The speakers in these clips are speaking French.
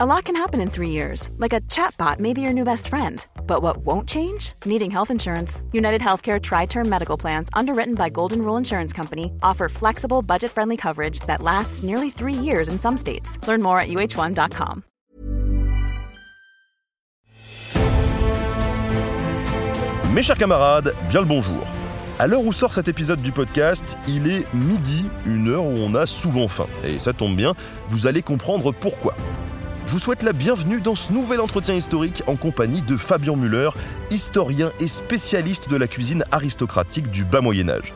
A lot can happen in three years, like a chatbot may be your new best friend. But what won't change? Needing health insurance. United Healthcare Tri Term Medical Plans, underwritten by Golden Rule Insurance Company, offer flexible, budget friendly coverage that lasts nearly three years in some states. Learn more at uh1.com. Mes chers camarades, bien le bonjour. À l'heure où sort cet épisode du podcast, il est midi, une heure où on a souvent faim. Et ça tombe bien, vous allez comprendre pourquoi. Je vous souhaite la bienvenue dans ce nouvel entretien historique en compagnie de Fabien Muller, historien et spécialiste de la cuisine aristocratique du bas Moyen Âge.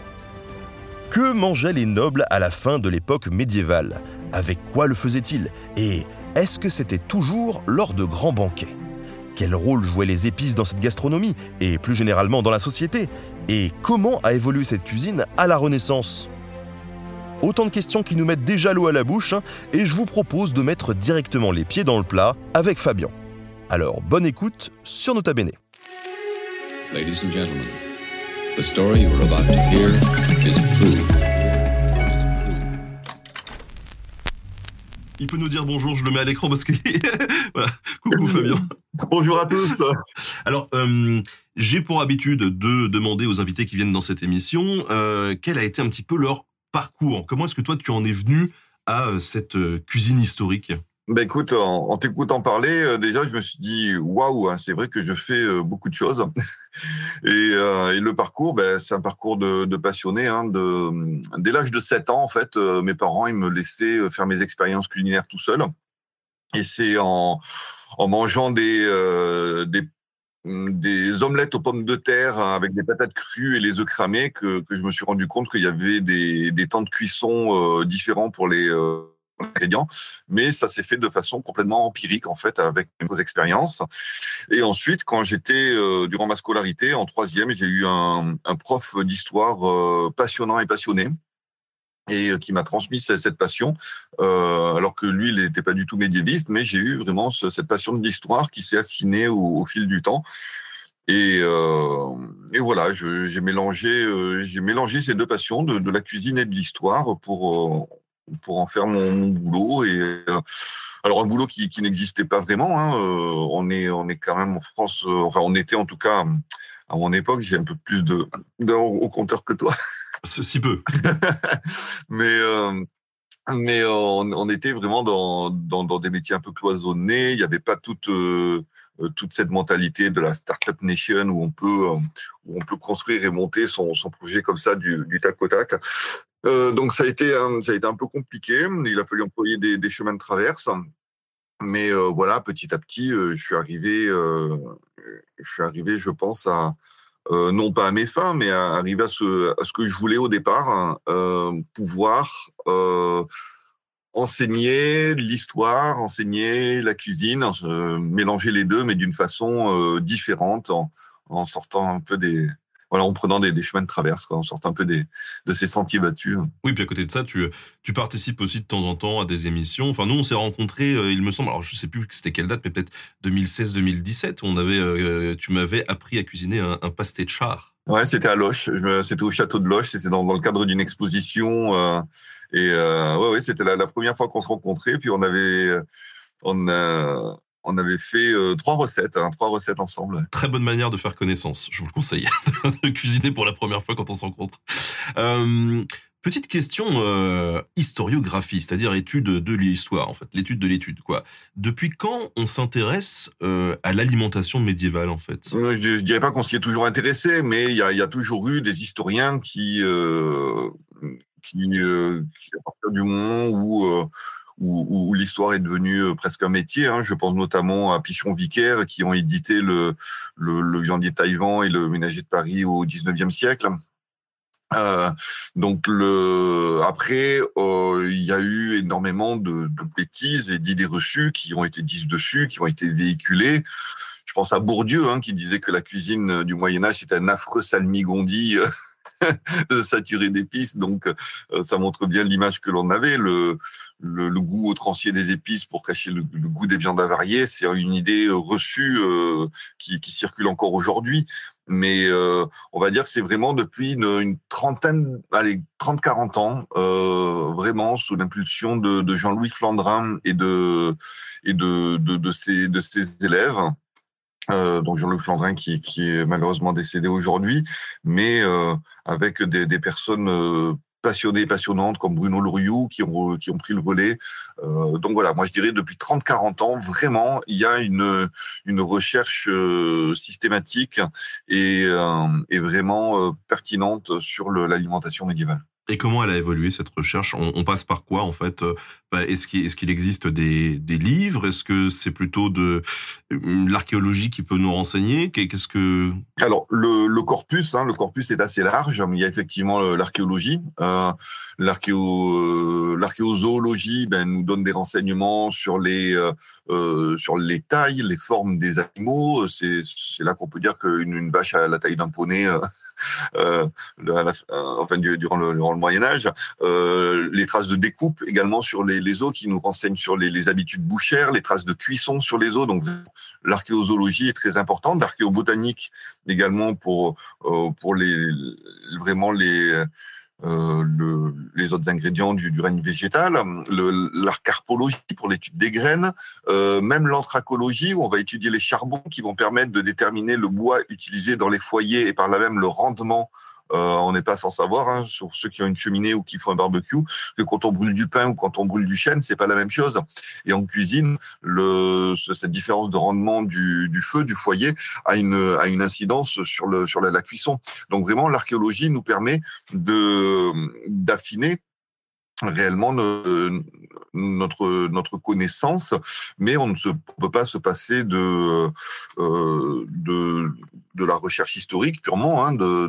Que mangeaient les nobles à la fin de l'époque médiévale? Avec quoi le faisaient-ils? Et est-ce que c'était toujours lors de grands banquets? Quel rôle jouaient les épices dans cette gastronomie? Et plus généralement dans la société? Et comment a évolué cette cuisine à la Renaissance? Autant de questions qui nous mettent déjà l'eau à la bouche hein, et je vous propose de mettre directement les pieds dans le plat avec Fabien. Alors bonne écoute sur Nota Bene. Ladies and gentlemen, the story you are about to hear is true. Il peut nous dire bonjour, je le mets à l'écran parce que... voilà, coucou Fabien. Bonjour à tous. Alors, euh, j'ai pour habitude de demander aux invités qui viennent dans cette émission euh, quel a été un petit peu leur parcours. Comment est-ce que toi, tu en es venu à euh, cette euh, cuisine historique? Ben écoute, en, t'écoutant parler, euh, déjà, je me suis dit waouh, hein, c'est vrai que je fais beaucoup de choses. et, le parcours, ben, c'est un parcours de, passionné. Hein, de, dès l'âge de 7 ans, en fait, mes parents ils me laissaient faire mes expériences culinaires tout seul. Et c'est en, en mangeant des, des omelettes aux pommes de terre avec des patates crues et les œufs cramés que, que je me suis rendu compte qu'il y avait des, des, temps de cuisson euh, différents pour les euh, ingrédients, mais ça s'est fait de façon complètement empirique en fait avec mes expériences. Et ensuite, quand j'étais euh, durant ma scolarité en troisième, j'ai eu un, un prof d'histoire passionnant et passionné et euh, qui m'a transmis cette passion, euh, alors que lui, il n'était pas du tout médiéviste, mais j'ai eu vraiment cette passion de l'histoire qui s'est affinée au, fil du temps. Et, euh, et voilà, j'ai mélangé, euh, mélangé ces deux passions de, de, la cuisine et de l'histoire pour euh, pour en faire mon, mon boulot. Et euh, alors un boulot qui, qui n'existait pas vraiment. Hein, on est on est quand même en France, enfin on était en tout cas à mon époque, j'ai un peu plus de d'heures au compteur que toi. Si peu. mais euh, mais on, on, était vraiment dans, dans, des métiers un peu cloisonnés. Il n'y avait pas toute euh, toute cette mentalité de la startup nation où on peut euh, où on peut construire et monter son, son projet comme ça du, tac au tac. Euh, donc ça a été ça a été un peu compliqué. Il a fallu employer des, chemins de traverse. Mais euh, voilà, petit à petit, je suis arrivé, je suis arrivé, je pense à euh, non pas à mes fins, mais à arriver à ce, à ce que je voulais au départ, hein, euh, pouvoir euh, enseigner l'histoire, enseigner la cuisine, mélanger les deux, mais d'une façon différente, en, en, sortant un peu des, voilà, en prenant des, des, chemins de traverse, quoi, en sortant un peu des, de ces sentiers battus. Oui, puis à côté de ça, tu, tu participes aussi de temps en temps à des émissions. Enfin, nous, on s'est rencontrés, euh, il me semble, alors je sais plus c'était quelle date, mais peut-être 2016-2017. On avait, euh, tu m'avais appris à cuisiner un, un pasté de char. Ouais, c'était à Loche. C'était au château de Loche. C'était dans, dans, le cadre d'une exposition. Euh, et euh, ouais, ouais, c'était la, la, première fois qu'on se rencontrait. Puis on avait, on, on avait fait euh, trois recettes, hein, trois recettes ensemble. Très bonne manière de faire connaissance, je vous le conseille, de cuisiner pour la première fois quand on se rencontre. Euh, petite question euh, historiographie, c'est-à-dire étude de l'histoire, en fait, l'étude de l'étude, quoi. Depuis quand on s'intéresse à l'alimentation médiévale, en fait? Je, je dirais pas qu'on s'y est toujours intéressé, mais il y a, y a, toujours eu des historiens qui, qui, qui à partir du moment où où, l'histoire est devenue euh, presque un métier. Hein. Je pense notamment à Pichon Vicaire qui ont édité le, le, le viandier Taïwan et le ménager de Paris au 19e siècle. Euh, donc le après euh, il y a eu énormément de, de bêtises et d'idées reçues qui ont été dites dessus, qui ont été véhiculées. Je pense à Bourdieu hein, qui disait que la cuisine du Moyen Âge c'était un affreux salmigondi saturé d'épices. Donc, ça montre bien l'image que l'on avait. Le, le, le, goût outrancier des épices pour cacher le, goût des viandes avariées, c'est une idée reçue qui, qui, circule encore aujourd'hui. Mais euh, on va dire que c'est vraiment depuis une, une trentaine, allez, 30-40 ans, euh, vraiment sous l'impulsion de, de Jean-Louis Flandrin et de et de, de, de, ses, de ses élèves. Euh, donc Jean-Luc Flandrin qui, qui, est malheureusement décédé aujourd'hui, mais euh, avec des, des personnes euh, passionnées, passionnantes comme Bruno Loriou qui ont, qui ont pris le relais. Euh, donc voilà, moi je dirais depuis 30-40 ans, vraiment, il y a une, une recherche euh, systématique et, euh, et vraiment euh, pertinente sur l'alimentation médiévale. Et comment elle a évolué cette recherche? On, passe par quoi en fait? Euh, bah, Est-ce qu'il existe des, livres? Est-ce que c'est plutôt de euh, l'archéologie qui peut nous renseigner? Qu'est-ce que Alors le, corpus, hein, le corpus est assez large. Il y a effectivement euh, l'archéologie. Euh, L'archéo, l'archéozoologie ben, nous donne des renseignements sur les sur les tailles, les formes des animaux. C'est là qu'on peut dire qu'une une vache a la taille d'un poney. enfin, durant le, durant le Moyen Âge, euh, les traces de découpe également sur les, les os qui nous renseignent sur les, les, habitudes bouchères, les traces de cuisson sur les os. Donc l'archéozoologie est très importante, l'archéobotanique également pour euh, pour les vraiment les euh, le, les autres ingrédients du, du règne végétal, l'arcarpologie pour l'étude des graines, euh, même l'anthracologie où on va étudier les charbons qui vont permettre de déterminer le bois utilisé dans les foyers et par là même le rendement euh, on n'est pas sans savoir, hein, sur ceux qui ont une cheminée ou qui font un barbecue, que quand on brûle du pain ou quand on brûle du chêne, c'est pas la même chose. Et en cuisine, le, cette différence de rendement du, du, feu, du foyer, a une, a une incidence sur, le, sur la, la cuisson. Donc vraiment, l'archéologie nous permet de d'affiner réellement notre notre connaissance, mais on ne peut pas se passer de euh, de de la recherche historique purement, hein, de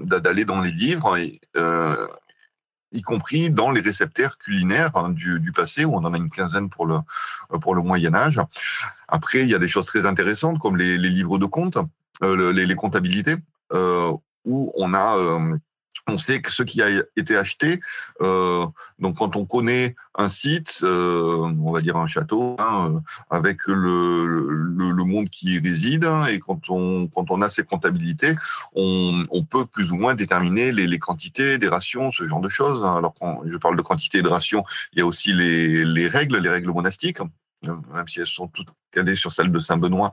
d'aller dans les livres, euh, y compris dans les réceptaires culinaires hein, du, passé, où on en a une quinzaine pour le pour le Moyen Âge. Après, il y a des choses très intéressantes comme les, livres de comptes, euh, les, comptabilités, où on a on sait que ce qui a été acheté, euh, donc quand on connaît un site, euh, on va dire un château, hein, euh, avec le, le, monde qui y réside, hein, et quand on, quand on a ces comptabilités, on, peut plus ou moins déterminer les, quantités, des rations, ce genre de choses. Hein. Alors quand je parle de quantité et de rations, il y a aussi les, les règles, les règles monastiques, même si elles sont toutes calées sur celles de Saint-Benoît.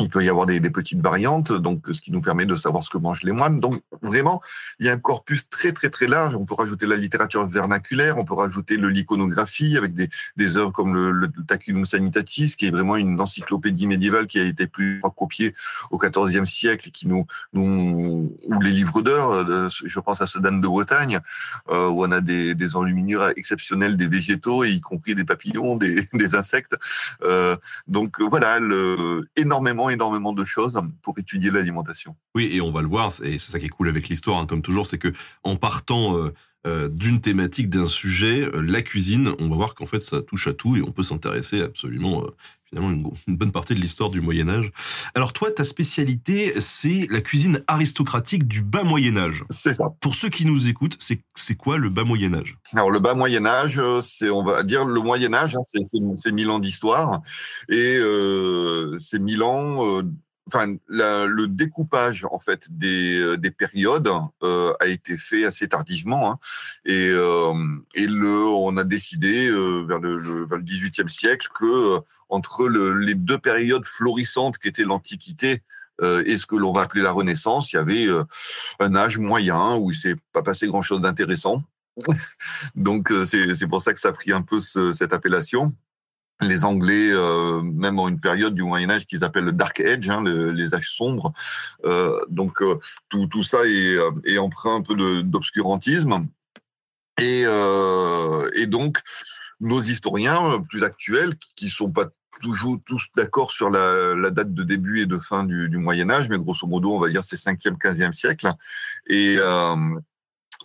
Il peut y avoir des, petites variantes, donc ce qui nous permet de savoir ce que mangent les moines. Donc vraiment, il y a un corpus très très très large. On peut rajouter la littérature vernaculaire, on peut rajouter l'iconographie avec des, des œuvres comme le, Taculum Sanitatis, qui est vraiment une encyclopédie médiévale qui a été plus copiée au XIVe siècle et qui nous, ou les livres d'heures. Euh, je pense à ce Dan de Bretagne, euh, où on a des, des enluminures exceptionnelles des végétaux, y compris des papillons, des, insectes. Euh, donc voilà, énormément énormément de choses pour étudier l'alimentation. Oui, et on va le voir, et c'est ça qui est cool avec l'histoire, hein, comme toujours, c'est que en partant euh, euh, d'une thématique, d'un sujet, euh, la cuisine, on va voir qu'en fait ça touche à tout et on peut s'intéresser absolument finalement une, une, bonne partie de l'histoire du Moyen Âge. Alors toi, ta spécialité, c'est la cuisine aristocratique du bas Moyen Âge. C'est ça. Pour ceux qui nous écoutent, c'est quoi le bas Moyen Âge? Alors le bas Moyen Âge, c'est on va dire le Moyen Âge, hein, c'est mille ans d'histoire et euh, c'est mille ans. Euh, enfin, la, le découpage en fait des, euh, des périodes euh, a été fait assez tardivement hein, et, euh, et le, on a décidé euh, vers le, le, vers le 18e siècle que entre le, les deux périodes florissantes qui étaient l'Antiquité et ce que l'on va appeler la Renaissance, il y avait un âge moyen où il s'est pas passé grand chose d'intéressant. Donc c'est pour ça que ça a pris un peu ce, cette appellation les Anglais, euh, même en une période du Moyen Âge qu'ils appellent le Dark Age, hein, le, les âges sombres. Euh, donc euh, tout, tout ça est, est empreint un peu d'obscurantisme. Et, euh, et donc nos historiens plus actuels, qui sont pas toujours tous d'accord sur la, la, date de début et de fin du, du, Moyen Âge, mais grosso modo, on va dire c'est 5e, 15e siècle. Et, euh,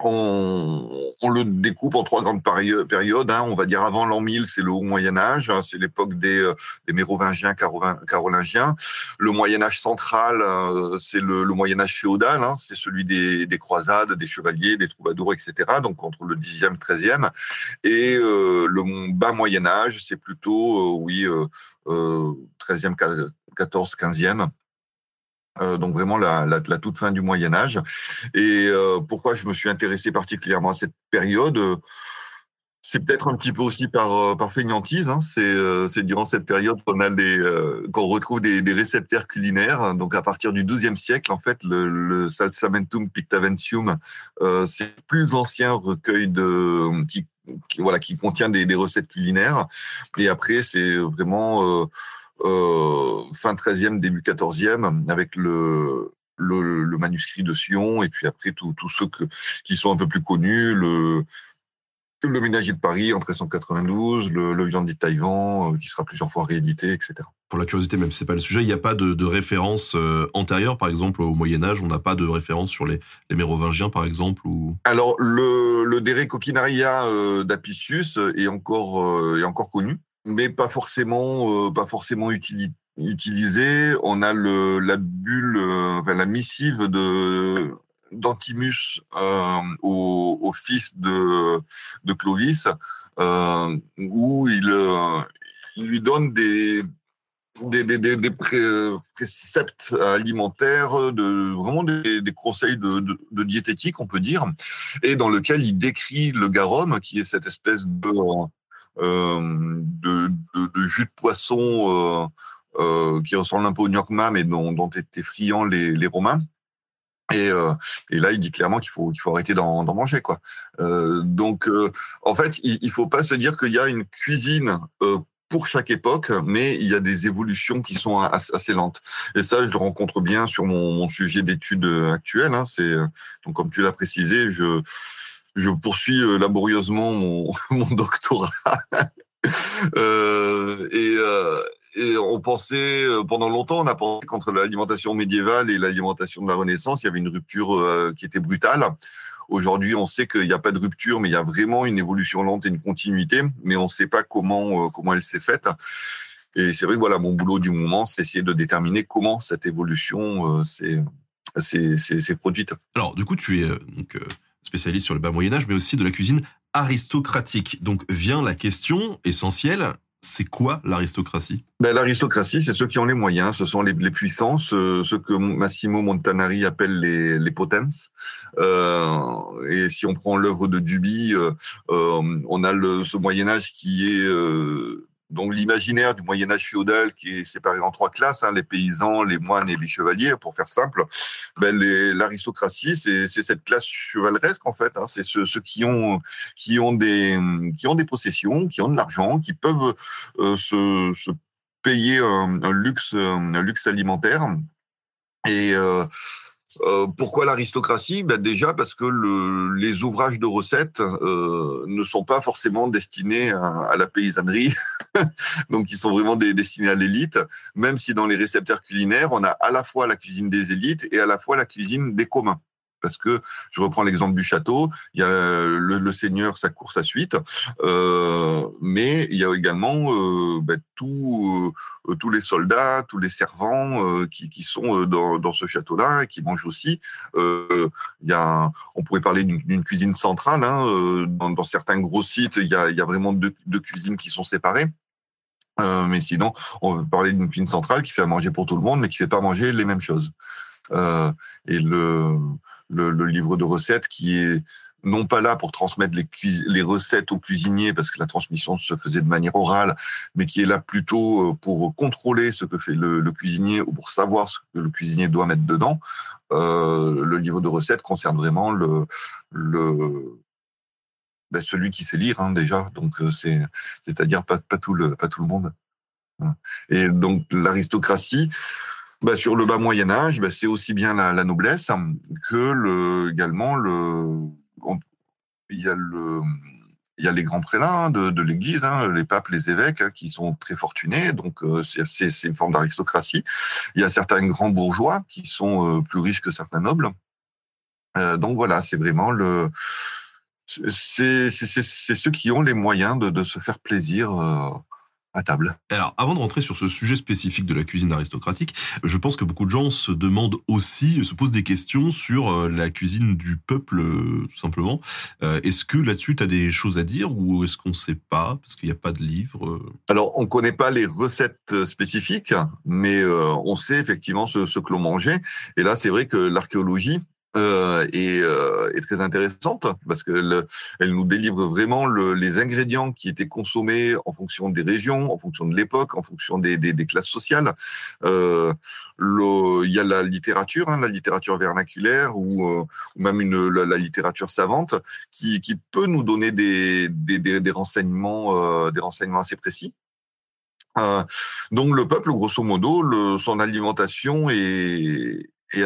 on, le découpe en trois grandes périodes. Hein. On va dire avant l'an 1000, c'est le haut Moyen Âge, hein. c'est l'époque des, euh, Mérovingiens, Carolingiens. Le Moyen Âge central, euh, c'est le, Moyen Âge féodal, hein. c'est celui des, des, croisades, des chevaliers, des troubadours, etc. Donc entre le 10e, 13e. Et euh, le bas Moyen Âge, c'est plutôt, oui, euh, 13e, 14, 15e. Euh, donc vraiment la, toute fin du Moyen Âge. Et euh, pourquoi je me suis intéressé particulièrement à cette période c'est peut-être un petit peu aussi par, euh, par fainéantise. Hein. C'est, durant cette période qu'on qu'on retrouve des, récepteurs culinaires. Donc à partir du XIIe siècle, en fait, le, le Salsamentum Pictaventium, euh, c'est le plus ancien recueil de qui, voilà qui contient des, recettes culinaires. Et après, c'est vraiment euh, fin 13e, début 14e, avec le, le, le, manuscrit de Sion, et puis après tous ceux que, qui sont un peu plus connus, le, le Ménager de Paris en 1392, le, le Viande de Taïwan, euh, qui sera plusieurs fois réédité, etc. Pour la curiosité, même si c'est pas le sujet, il n'y a pas de, de référence euh, antérieure, par exemple, au Moyen Âge, on n'a pas de référence sur les, les Mérovingiens, par exemple ou... Alors, le, le Dere Coquinaria euh, d'Apicius est encore, euh, est encore connu mais pas forcément, euh, pas forcément utilisé. On a le, la bulle, euh, la missive de d'Antimus euh, au, fils de, de Clovis, où il, lui donne des, des, des, des, des pré, préceptes alimentaires, de, vraiment des, conseils de, de, diététique, on peut dire, et dans lequel il décrit le garum, qui est cette espèce de de, de, jus de poisson euh, euh, qui ressemble un peu au gnocchma, mais dont, étaient friands les, Romains. Et, euh, là, il dit clairement qu'il faut qu'il faut arrêter d'en manger, quoi. Euh, donc, euh, en fait, il, il faut pas se dire qu'il y a une cuisine pour chaque époque, mais il y a des évolutions qui sont assez lentes. Et ça, je le rencontre bien sur mon, mon sujet d'étude actuel. Hein. C'est donc, comme tu l'as précisé, je je poursuis euh, laborieusement mon, doctorat. euh, et, euh, et, on pensait, pendant longtemps, on a pensé qu'entre l'alimentation médiévale et l'alimentation de la Renaissance, il y avait une rupture qui était brutale. Aujourd'hui, on sait qu'il n'y a pas de rupture, mais il y a vraiment une évolution lente et une continuité, mais on ne sait pas comment, comment elle s'est faite. Et c'est vrai que voilà, mon boulot du moment, c'est essayer de déterminer comment cette évolution s'est produite. Alors, du coup, tu es donc, spécialiste sur le bas Moyen Âge, mais aussi de la cuisine aristocratique. Donc vient la question essentielle, c'est quoi l'aristocratie? Ben, L'aristocratie, c'est ceux qui ont les moyens, ce sont les, les puissants, ceux, que Massimo Montanari appelle les, les potens. Euh, et si on prend l'œuvre de Duby, euh, euh, on a ce Moyen Âge qui est euh, donc l'imaginaire du Moyen Âge féodal qui est séparé en trois classes, hein, les paysans, les moines et les chevaliers, pour faire simple. Ben, l'aristocratie, c'est cette classe chevaleresque en fait. Hein, c'est ceux, qui ont des possessions, qui ont de l'argent, qui peuvent euh, se, payer un, un, luxe un luxe alimentaire. Et euh, euh, pourquoi l'aristocratie? Ben Déjà parce que le, les ouvrages de recettes euh, ne sont pas forcément destinés à, la paysannerie, donc ils sont vraiment des, destinés à l'élite, même si dans les récepteurs culinaires, on a à la fois la cuisine des élites et à la fois la cuisine des communs parce que je reprends l'exemple du château, il y a le, seigneur, sa course à suite, euh, mais il y a également euh, tout, euh, tous les soldats, tous les servants qui, sont dans, ce château-là et qui mangent aussi. Il y a, on pourrait parler d'une cuisine centrale. Hein, dans, certains gros sites, il y a, vraiment deux, cuisines qui sont séparées. Mais sinon, on veut parler d'une cuisine centrale qui fait à manger pour tout le monde, mais qui fait pas manger les mêmes choses. Et le, le, livre de recettes qui est non pas là pour transmettre les, recettes aux cuisiniers parce que la transmission se faisait de manière orale, mais qui est là plutôt euh, pour contrôler ce que fait le, cuisinier ou pour savoir ce que le cuisinier doit mettre dedans. Euh, le livre de recettes concerne vraiment le, ben celui qui sait lire hein, déjà, donc euh, c'est c'est-à-dire pas tout le monde. Et donc l'aristocratie, bah, sur le bas Moyen Âge, bah, c'est aussi bien la, la, noblesse que le, également le, il y a le, il y a les grands prélats de, de l'Église, hein, les papes, les évêques, hein, qui sont très fortunés, donc euh, c'est une forme d'aristocratie. Il y a certains grands bourgeois qui sont euh, plus riches que certains nobles. donc voilà, c'est vraiment le c'est ceux qui ont les moyens de, de se faire plaisir à table. Alors, avant de rentrer sur ce sujet spécifique de la cuisine aristocratique, je pense que beaucoup de gens se demandent aussi, se posent des questions sur euh, la cuisine du peuple, euh, tout simplement. Euh, est-ce que là-dessus, tu as des choses à dire ou est-ce qu'on ne sait pas parce qu'il n'y a pas de livre Alors, on ne connaît pas les recettes spécifiques, mais on sait effectivement ce, ce que l'on mangeait. Et là, c'est vrai que l'archéologie euh, est, euh, est, très intéressante parce qu'elle elle nous délivre vraiment le, les ingrédients qui étaient consommés en fonction des régions, en fonction de l'époque, en fonction des, des, des classes sociales. Euh, il y a la littérature, hein, la littérature vernaculaire ou, euh, ou même une, la, littérature savante qui, qui, peut nous donner des, des, des renseignements, euh, des renseignements assez précis. Euh, donc le peuple, grosso modo, le, son alimentation est, est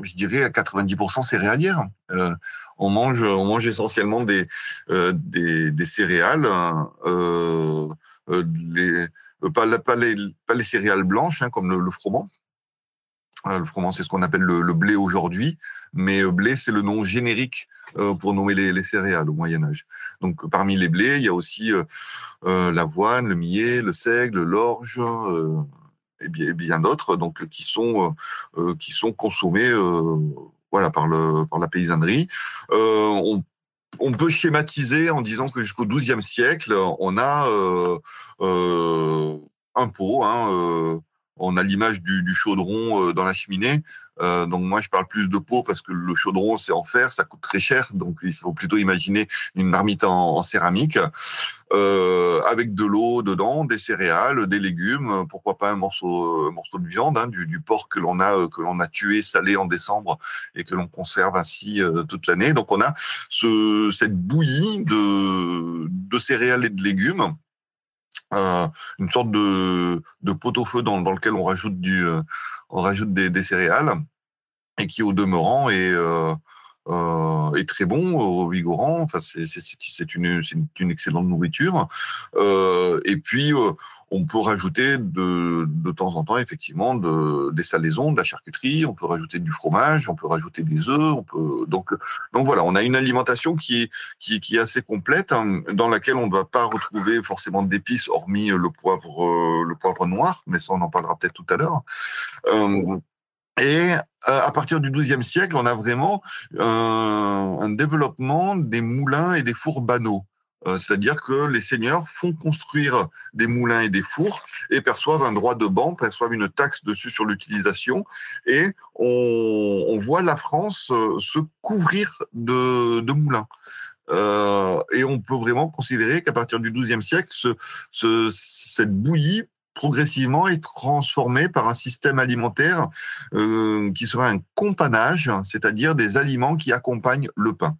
je dirais à 90% céréalière. Euh, on mange, on mange essentiellement des euh, céréales, euh, euh les, pas, les, céréales blanches hein, comme le, le froment. Euh, le froment, c'est ce qu'on appelle le, blé aujourd'hui, mais blé, c'est le nom générique pour nommer les, les, céréales au Moyen Âge. Donc parmi les blés, il y a aussi l'avoine, le millet, le seigle, l'orge et bien, d'autres, donc qui sont euh, euh, qui sont consommés euh, voilà par le par la paysannerie. on peut schématiser en disant que jusqu'au XIIe siècle, on a un pot, hein, on a l'image du, chaudron dans la cheminée. Donc moi, je parle plus de pot parce que le chaudron, c'est en fer, ça coûte très cher. Donc il faut plutôt imaginer une marmite en céramique euh, avec de l'eau dedans, des céréales, des légumes, pourquoi pas un morceau, un morceau de viande, hein, du, du, porc que l'on a que l'on a tué, salé en décembre et que l'on conserve ainsi euh, toute l'année. Donc on a ce, cette bouillie de, de céréales et de légumes. Euh, une sorte de, de pot-au-feu dans, lequel on rajoute du, euh, on rajoute des, des, céréales et qui au demeurant est, euh, euh, est très bon, vigorant. Enfin, c'est une, une, excellente nourriture. Euh, et puis, euh, on peut rajouter de, de temps en temps, effectivement, de, des salaisons, de la charcuterie. On peut rajouter du fromage, on peut rajouter des œufs. On peut donc, donc voilà, on a une alimentation qui est, qui, qui est assez complète, hein, dans laquelle on ne va pas retrouver forcément d'épices, hormis le poivre, le poivre noir. Mais ça, on en parlera peut-être tout à l'heure. Et euh, à partir du XIIe siècle, on a vraiment euh, un développement des moulins et des fours banaux. Euh, c'est-à-dire que les seigneurs font construire des moulins et des fours et perçoivent un droit de banc, perçoivent une taxe dessus sur l'utilisation. Et on, on, voit la France se couvrir de, de moulins. Euh, et on peut vraiment considérer qu'à partir du XIIe siècle, ce, ce, cette bouillie progressivement est transformé par un système alimentaire euh, qui sera un companage, c'est-à-dire des aliments qui accompagnent le pain.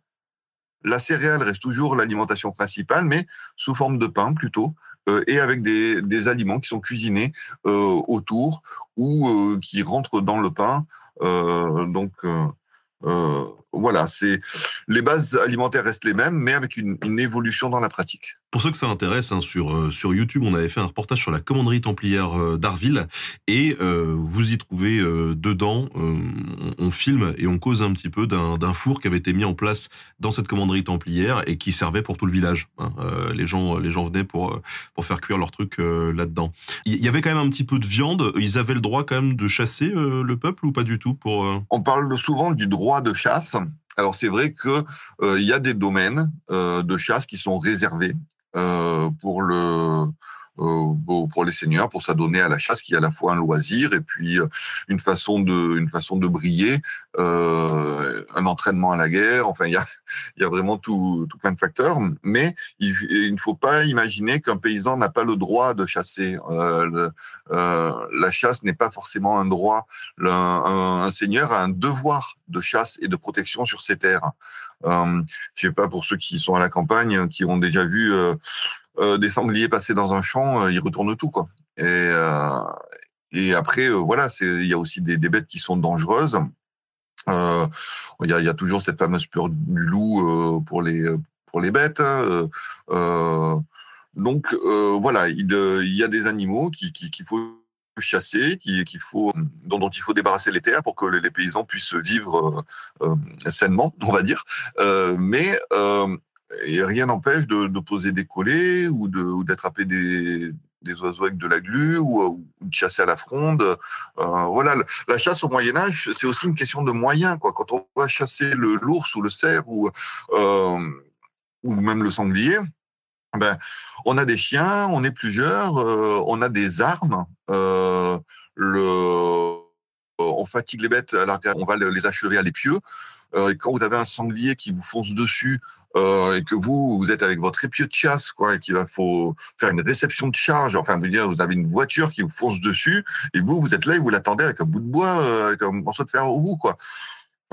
La céréale reste toujours l'alimentation principale, mais sous forme de pain plutôt, euh, et avec des, aliments qui sont cuisinés euh, autour ou euh, qui rentrent dans le pain. Euh, donc voilà, les bases alimentaires restent les mêmes, mais avec une, une évolution dans la pratique. Pour ceux que ça intéresse, hein, sur euh, sur YouTube, on avait fait un reportage sur la commanderie templière euh, d'Arville et euh, vous y trouvez euh, dedans, on, on, filme et on cause un petit peu d'un four qui avait été mis en place dans cette commanderie templière et qui servait pour tout le village. Hein. les gens les gens venaient pour pour faire cuire leurs trucs là-dedans. Il y avait quand même un petit peu de viande. Ils avaient le droit quand même de chasser le peuple ou pas du tout pour. On parle souvent du droit de chasse. Alors c'est vrai que euh, il y a des domaines euh, de chasse qui sont réservés euh, pour le euh, pour les seigneurs, pour s'adonner à la chasse, qui est à la fois un loisir et puis euh, une façon de, une façon de briller, euh, un entraînement à la guerre. Enfin, il y a, y a vraiment tout, tout plein de facteurs. Mais il, il ne faut pas imaginer qu'un paysan n'a pas le droit de chasser. Euh, euh, la chasse n'est pas forcément un droit. Un, un, seigneur a un devoir de chasse et de protection sur ses terres. Euh, je sais pas pour ceux qui sont à la campagne, qui ont déjà vu euh, euh, des sangliers passer dans un champ, euh, ils retournent tout quoi. Et, euh, et après, voilà, il y a aussi des, des, bêtes qui sont dangereuses. Il y, a, y, a, toujours cette fameuse peur du loup pour les pour les bêtes. Hein, donc voilà, il, il, y a des animaux qu'il qui, qu'il faut chasser, qu'il faut, dont, il faut débarrasser les terres pour que les, paysans puissent vivre euh, sainement, on va dire. mais rien n'empêche de, poser des collets ou d'attraper des, oiseaux avec de la glu ou, de chasser à la fronde. voilà, la chasse au Moyen Âge, c'est aussi une question de moyens. Quand on va chasser l'ours ou le cerf ou, ou même le sanglier, ben, on a des chiens, on est plusieurs, euh, on a des armes. Euh, on fatigue les bêtes, à on va les achever à l'épieu. Euh, et quand vous avez un sanglier qui vous fonce dessus et que vous, vous êtes avec votre épieu de chasse, quoi, et qu'il va faut faire une réception de charge, enfin, vous avez une voiture qui vous fonce dessus, et vous, vous êtes là et vous l'attendez avec un bout de bois, avec un morceau de fer au bout, quoi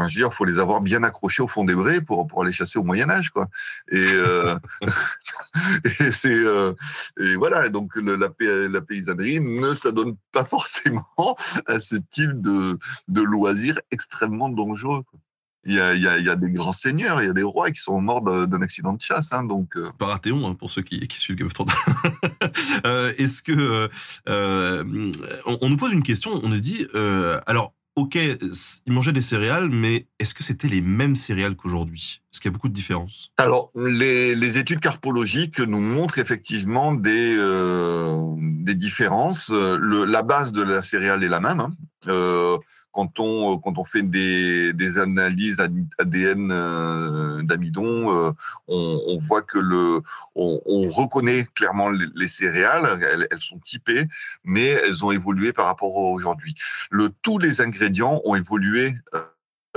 je veux dire, faut les avoir bien accrochés au fond des brais pour pour aller chasser au Moyen Âge, quoi. Et, euh, et c'est euh, et voilà. Donc la, la paysannerie ne s'adonne pas forcément à ce type de de loisirs extrêmement dangereux. Il y, a, il, y a, il y, a, des grands seigneurs, il y a des rois qui sont morts d'un accident de chasse. Hein, donc, euh... Parathéon, hein, pour ceux qui, qui suivent Game of Thrones. euh, Est-ce que. Euh, euh, on, on, nous pose une question, on nous dit alors, ok, ils mangeaient des céréales, mais est-ce que c'était les mêmes céréales qu'aujourd'hui? Est-ce qu'il y a beaucoup de différences Alors, les, études carpologiques nous montrent effectivement des, euh, des différences. la base de la céréale est la même. Hein. Euh, quand on quand on fait des, des analyses ADN euh, d'amidon, euh, on, voit que le on, on reconnaît clairement les, céréales, elles, sont typées, mais elles ont évolué par rapport à aujourd'hui. Tous les ingrédients ont évolué.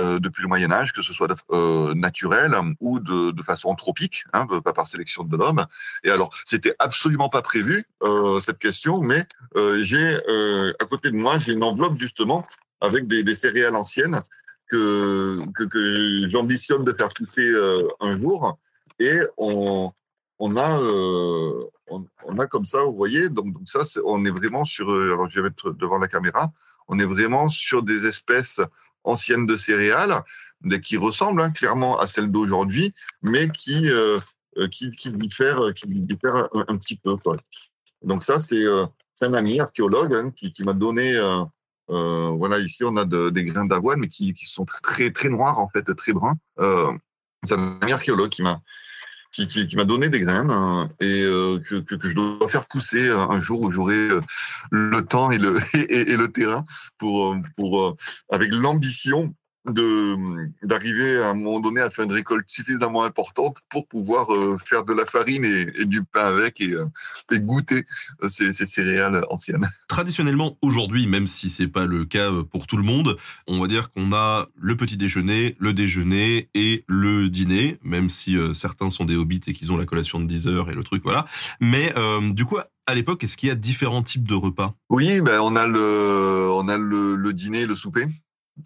Euh, depuis le Moyen Âge, que ce soit euh, naturel ou de, façon anthropique, hein, pas par sélection de l'homme. Et alors, c'était absolument pas prévu euh, cette question, mais j'ai à côté de moi, j'ai une enveloppe justement avec des, céréales anciennes que, j'ambitionne de faire pousser un jour. Et on, a, on, a comme ça, vous voyez, donc, ça, on est vraiment sur, alors je vais mettre devant la caméra, on est vraiment sur des espèces anciennes de céréales, qui ressemblent hein, clairement à celles d'aujourd'hui, mais qui, qui, qui, diffèrent, qui diffèrent un, petit peu. Donc ça, c'est un ami archéologue hein, qui, qui m'a donné euh, voilà, ici on a des grains d'avoine, mais qui, sont très très noirs en fait, très bruns. Euh, c'est un archéologue qui m'a qui, m'a donné des graines euh, et que, je dois faire pousser un jour où j'aurai le temps et le, et, le terrain pour, pour avec l'ambition d'arriver à un moment donné à faire une récolte suffisamment importante pour pouvoir euh, faire de la farine et, du pain avec et, euh, goûter euh, ces, ces, céréales anciennes. Traditionnellement, aujourd'hui, même si c'est pas le cas pour tout le monde, on va dire qu'on a le petit déjeuner, le déjeuner et le dîner, même si certains sont des hobbits et qu'ils ont la collation de 10 heures et le truc, voilà. Mais du coup, à l'époque, est-ce qu'il y a différents types de repas? Oui, ben on a le on a le, le dîner, le souper.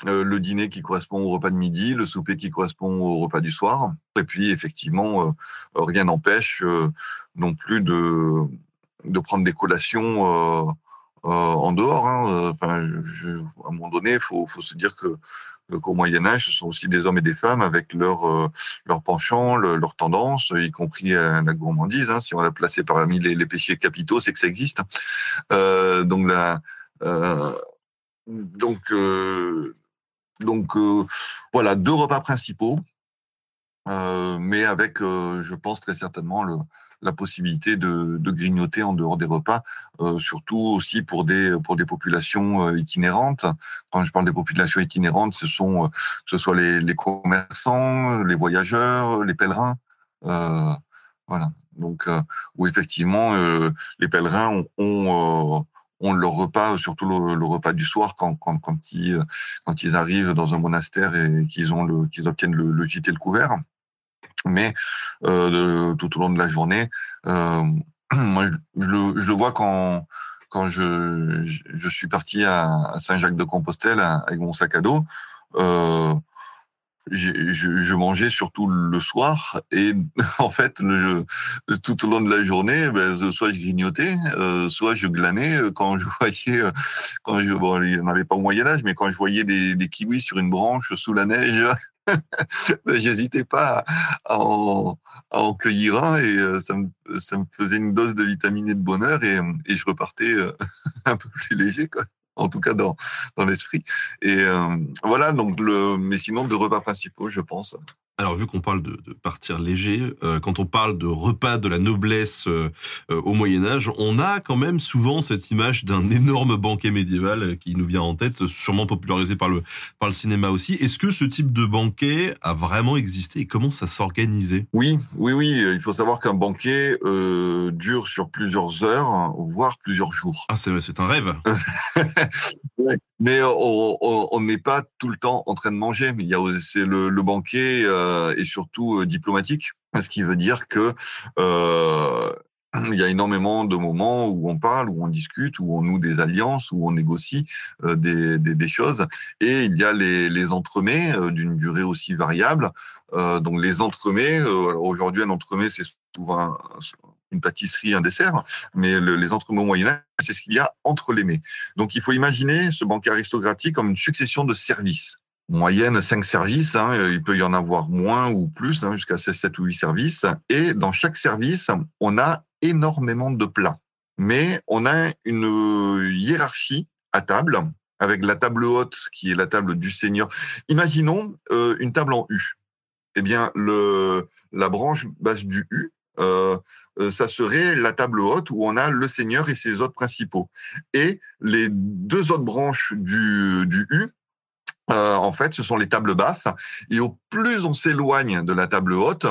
Euh, le dîner qui correspond au repas de midi, le souper qui correspond au repas du soir. Et puis, effectivement, euh, rien n'empêche euh, non plus de, de prendre des collations en dehors. Hein. À un moment donné, il faut, se dire que qu'au Moyen Âge, ce sont aussi des hommes et des femmes avec leur leur penchant, leur tendance, y compris la gourmandise. Hein. Si on l'a placé parmi les, les péchés capitaux, c'est que ça existe. donc la donc, donc euh, voilà, deux repas principaux, euh, mais avec, je pense très certainement, la possibilité de, grignoter en dehors des repas, surtout aussi pour des pour des populations itinérantes. Quand je parle des populations itinérantes, ce sont que ce soit les, commerçants, les voyageurs, les pèlerins, voilà. Donc où effectivement les pèlerins ont ont leur repas, surtout le, repas du soir, quand, quand, quand, ils, quand ils arrivent dans un monastère et qu'ils ont le, qu'ils obtiennent le, le gîte et le couvert. Mais euh, tout au long de la journée, euh, moi, je, je, le vois quand, quand je, je suis parti à, Saint-Jacques-de-Compostelle avec mon sac à dos. Euh, je, mangeais surtout le soir et en fait tout au long de la journée ben, soit je grignotais euh, soit je glanais euh, quand je voyais euh, quand je bon il n'y avait pas au Moyen Âge mais quand je voyais des, kiwis sur une branche sous la neige J'hésitais pas à en, cueillir un et ça me, faisait une dose de vitamine et de bonheur et, je repartais un peu plus léger. En tout cas dans, dans l'esprit. Et euh, voilà, donc le, mais sinon, de repas principaux, je pense. Alors, vu qu'on parle de, de, partir léger, euh, quand on parle de repas de la noblesse euh, euh, au Moyen Âge, on a quand même souvent cette image d'un énorme banquet médiéval qui nous vient en tête, sûrement popularisé par le par le cinéma aussi. Est-ce que ce type de banquet a vraiment existé et comment ça s'organisait? Oui, oui, oui. Il faut savoir qu'un banquet dure sur plusieurs heures, voire plusieurs jours. Ah, c'est c'est un rêve. Mais on n'est pas tout le temps en train de manger. Il y a c'est le, le banquet et surtout euh, diplomatique, ce qui veut dire que euh, il y a énormément de moments où on parle, où on discute, où on noue des alliances, où on négocie des, choses. Et il y a les, les entremets d'une durée aussi variable. Euh, donc les entremets, aujourd'hui un entremets c'est souvent une pâtisserie, un dessert, mais le, les entremets au Moyen Âge, c'est ce qu'il y a entre les mets. Donc il faut imaginer ce banquet aristocratique comme une succession de services moyenne 5 services, hein, il peut y en avoir moins ou plus, hein, jusqu'à 7 ou 8 services. Et dans chaque service, on a énormément de plats. Mais on a une hiérarchie à table, avec la table haute qui est la table du seigneur. Imaginons euh, une table en U. Eh bien, le, la branche basse du U, euh, euh, ça serait la table haute où on a le seigneur et ses hôtes principaux. Et les deux autres branches du, du U, euh, en fait, ce sont les tables basses. Et au plus on s'éloigne de la table haute,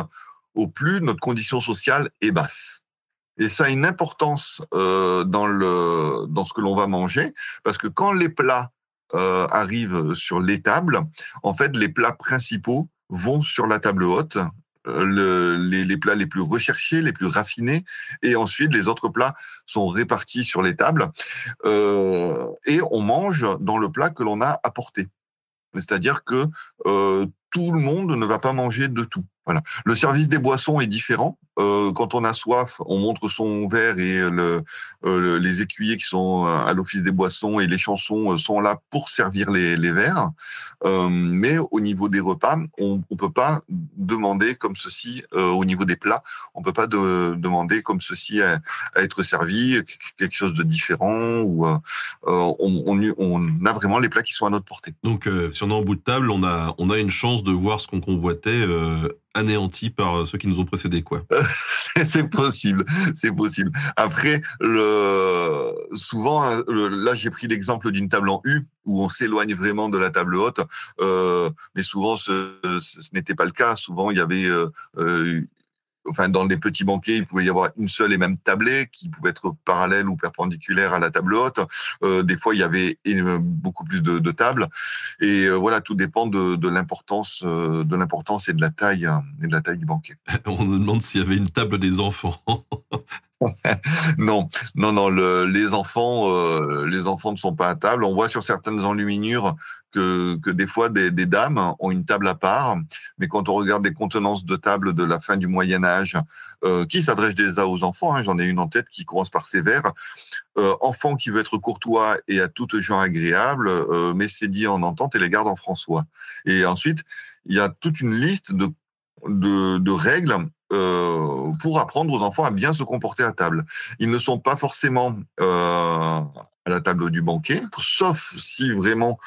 au plus notre condition sociale est basse. Et ça a une importance euh, dans le dans ce que l'on va manger, parce que quand les plats euh, arrivent sur les tables, en fait, les plats principaux vont sur la table haute. Le, les, les, plats les plus recherchés, les plus raffinés, et ensuite les autres plats sont répartis sur les tables, euh, et on mange dans le plat que l'on a apporté. C'est-à-dire que euh, tout le monde ne va pas manger de tout. Le service des boissons est différent. Euh, quand on a soif, on montre son verre et le, euh, les écuyers qui sont à l'office des boissons et les chansons sont là pour servir les, les verres. Euh, mais au niveau des repas, on ne peut pas demander comme ceci, euh, au niveau des plats, on peut pas de, demander comme ceci à, à, être servi, quelque chose de différent ou euh, on, on, on, a vraiment les plats qui sont à notre portée. Donc, si on est en bout de table, on a, on a une chance de voir ce qu'on convoitait anéanti par ceux qui nous ont précédés, quoi. c'est possible, c'est possible. Après, le, souvent, hein, là, j'ai pris l'exemple d'une table en U où on s'éloigne vraiment de la table haute, euh, mais souvent ce, n'était pas le cas. Souvent, il y avait euh, euh enfin dans les petits banquets, il pouvait y avoir une seule et même tablée qui pouvait être parallèle ou perpendiculaire à la table haute. Euh, des fois, il y avait beaucoup plus de, de tables. Et euh, voilà, tout dépend de, de l'importance, euh, de l'importance et de la taille et de la taille du banquet. On nous demande s'il y avait une table des enfants. non, non, non. Le, les enfants, euh, les enfants ne sont pas à table. On voit sur certaines enluminures que, que des fois des, des, dames ont une table à part, mais quand on regarde les contenances de table de la fin du Moyen Âge, euh, qui s'adressent déjà aux enfants, hein, j'en ai une en tête qui commence par sévère, euh, enfant qui veut être courtois et à toutes gens agréable, euh, mais c'est dit en entente et les garde en François. Et ensuite, il y a toute une liste de de, de, règles euh, pour apprendre aux enfants à bien se comporter à table. Ils ne sont pas forcément euh, à la table du banquet, sauf si vraiment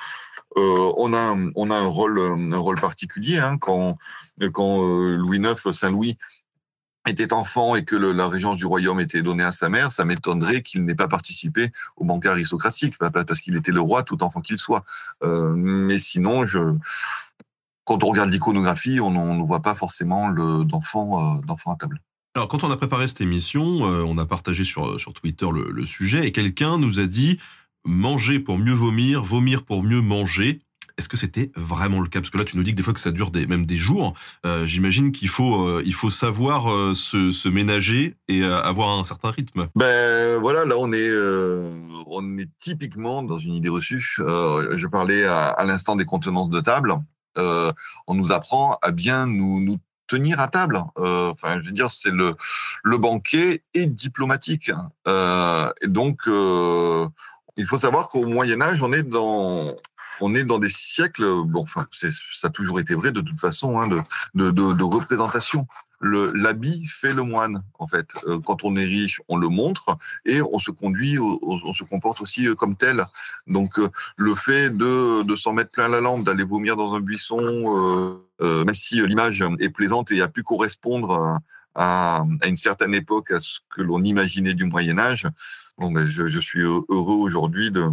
euh, on a un rôle particulier hein, quand Louis IX Saint Louis était enfant et que la régence du royaume était donnée à sa mère, ça m'étonnerait qu'il n'ait pas participé au banquet aristocratique, parce qu'il était le roi tout enfant qu'il soit. Mais sinon, je quand on regarde l'iconographie, on ne voit pas forcément d'enfants euh, d'enfants à table. Alors, quand on a préparé cette émission, euh, on a partagé sur, sur Twitter le, le sujet et quelqu'un nous a dit manger pour mieux vomir, vomir pour mieux manger. Est-ce que c'était vraiment le cas? Parce que là, tu nous dis que des fois que ça dure des, même des jours. Euh, J'imagine qu'il faut, euh, il faut savoir euh, se, se, ménager et euh, avoir un certain rythme. Ben voilà, là on est, on est typiquement dans une idée reçue. je parlais à, à l'instant des contenances de table euh, on nous apprend à bien nous, tenir à table. Euh, enfin, je veux dire, c'est le banquet est diplomatique. Euh, et donc, il faut savoir qu'au Moyen Âge, on est dans on est dans des siècles, bon, enfin, ça a toujours été vrai de toute façon, hein, de représentation l'habit fait le moine en fait. Euh, quand on est riche, on le montre et on se conduit, on se comporte aussi euh, comme tel. Donc euh, le fait de, de s'en mettre plein la lampe, d'aller vomir dans un buisson, même si l'image est plaisante et a pu correspondre à, à, une certaine époque à ce que l'on imaginait du Moyen Âge, bon, ben, je, je suis heureux aujourd'hui de,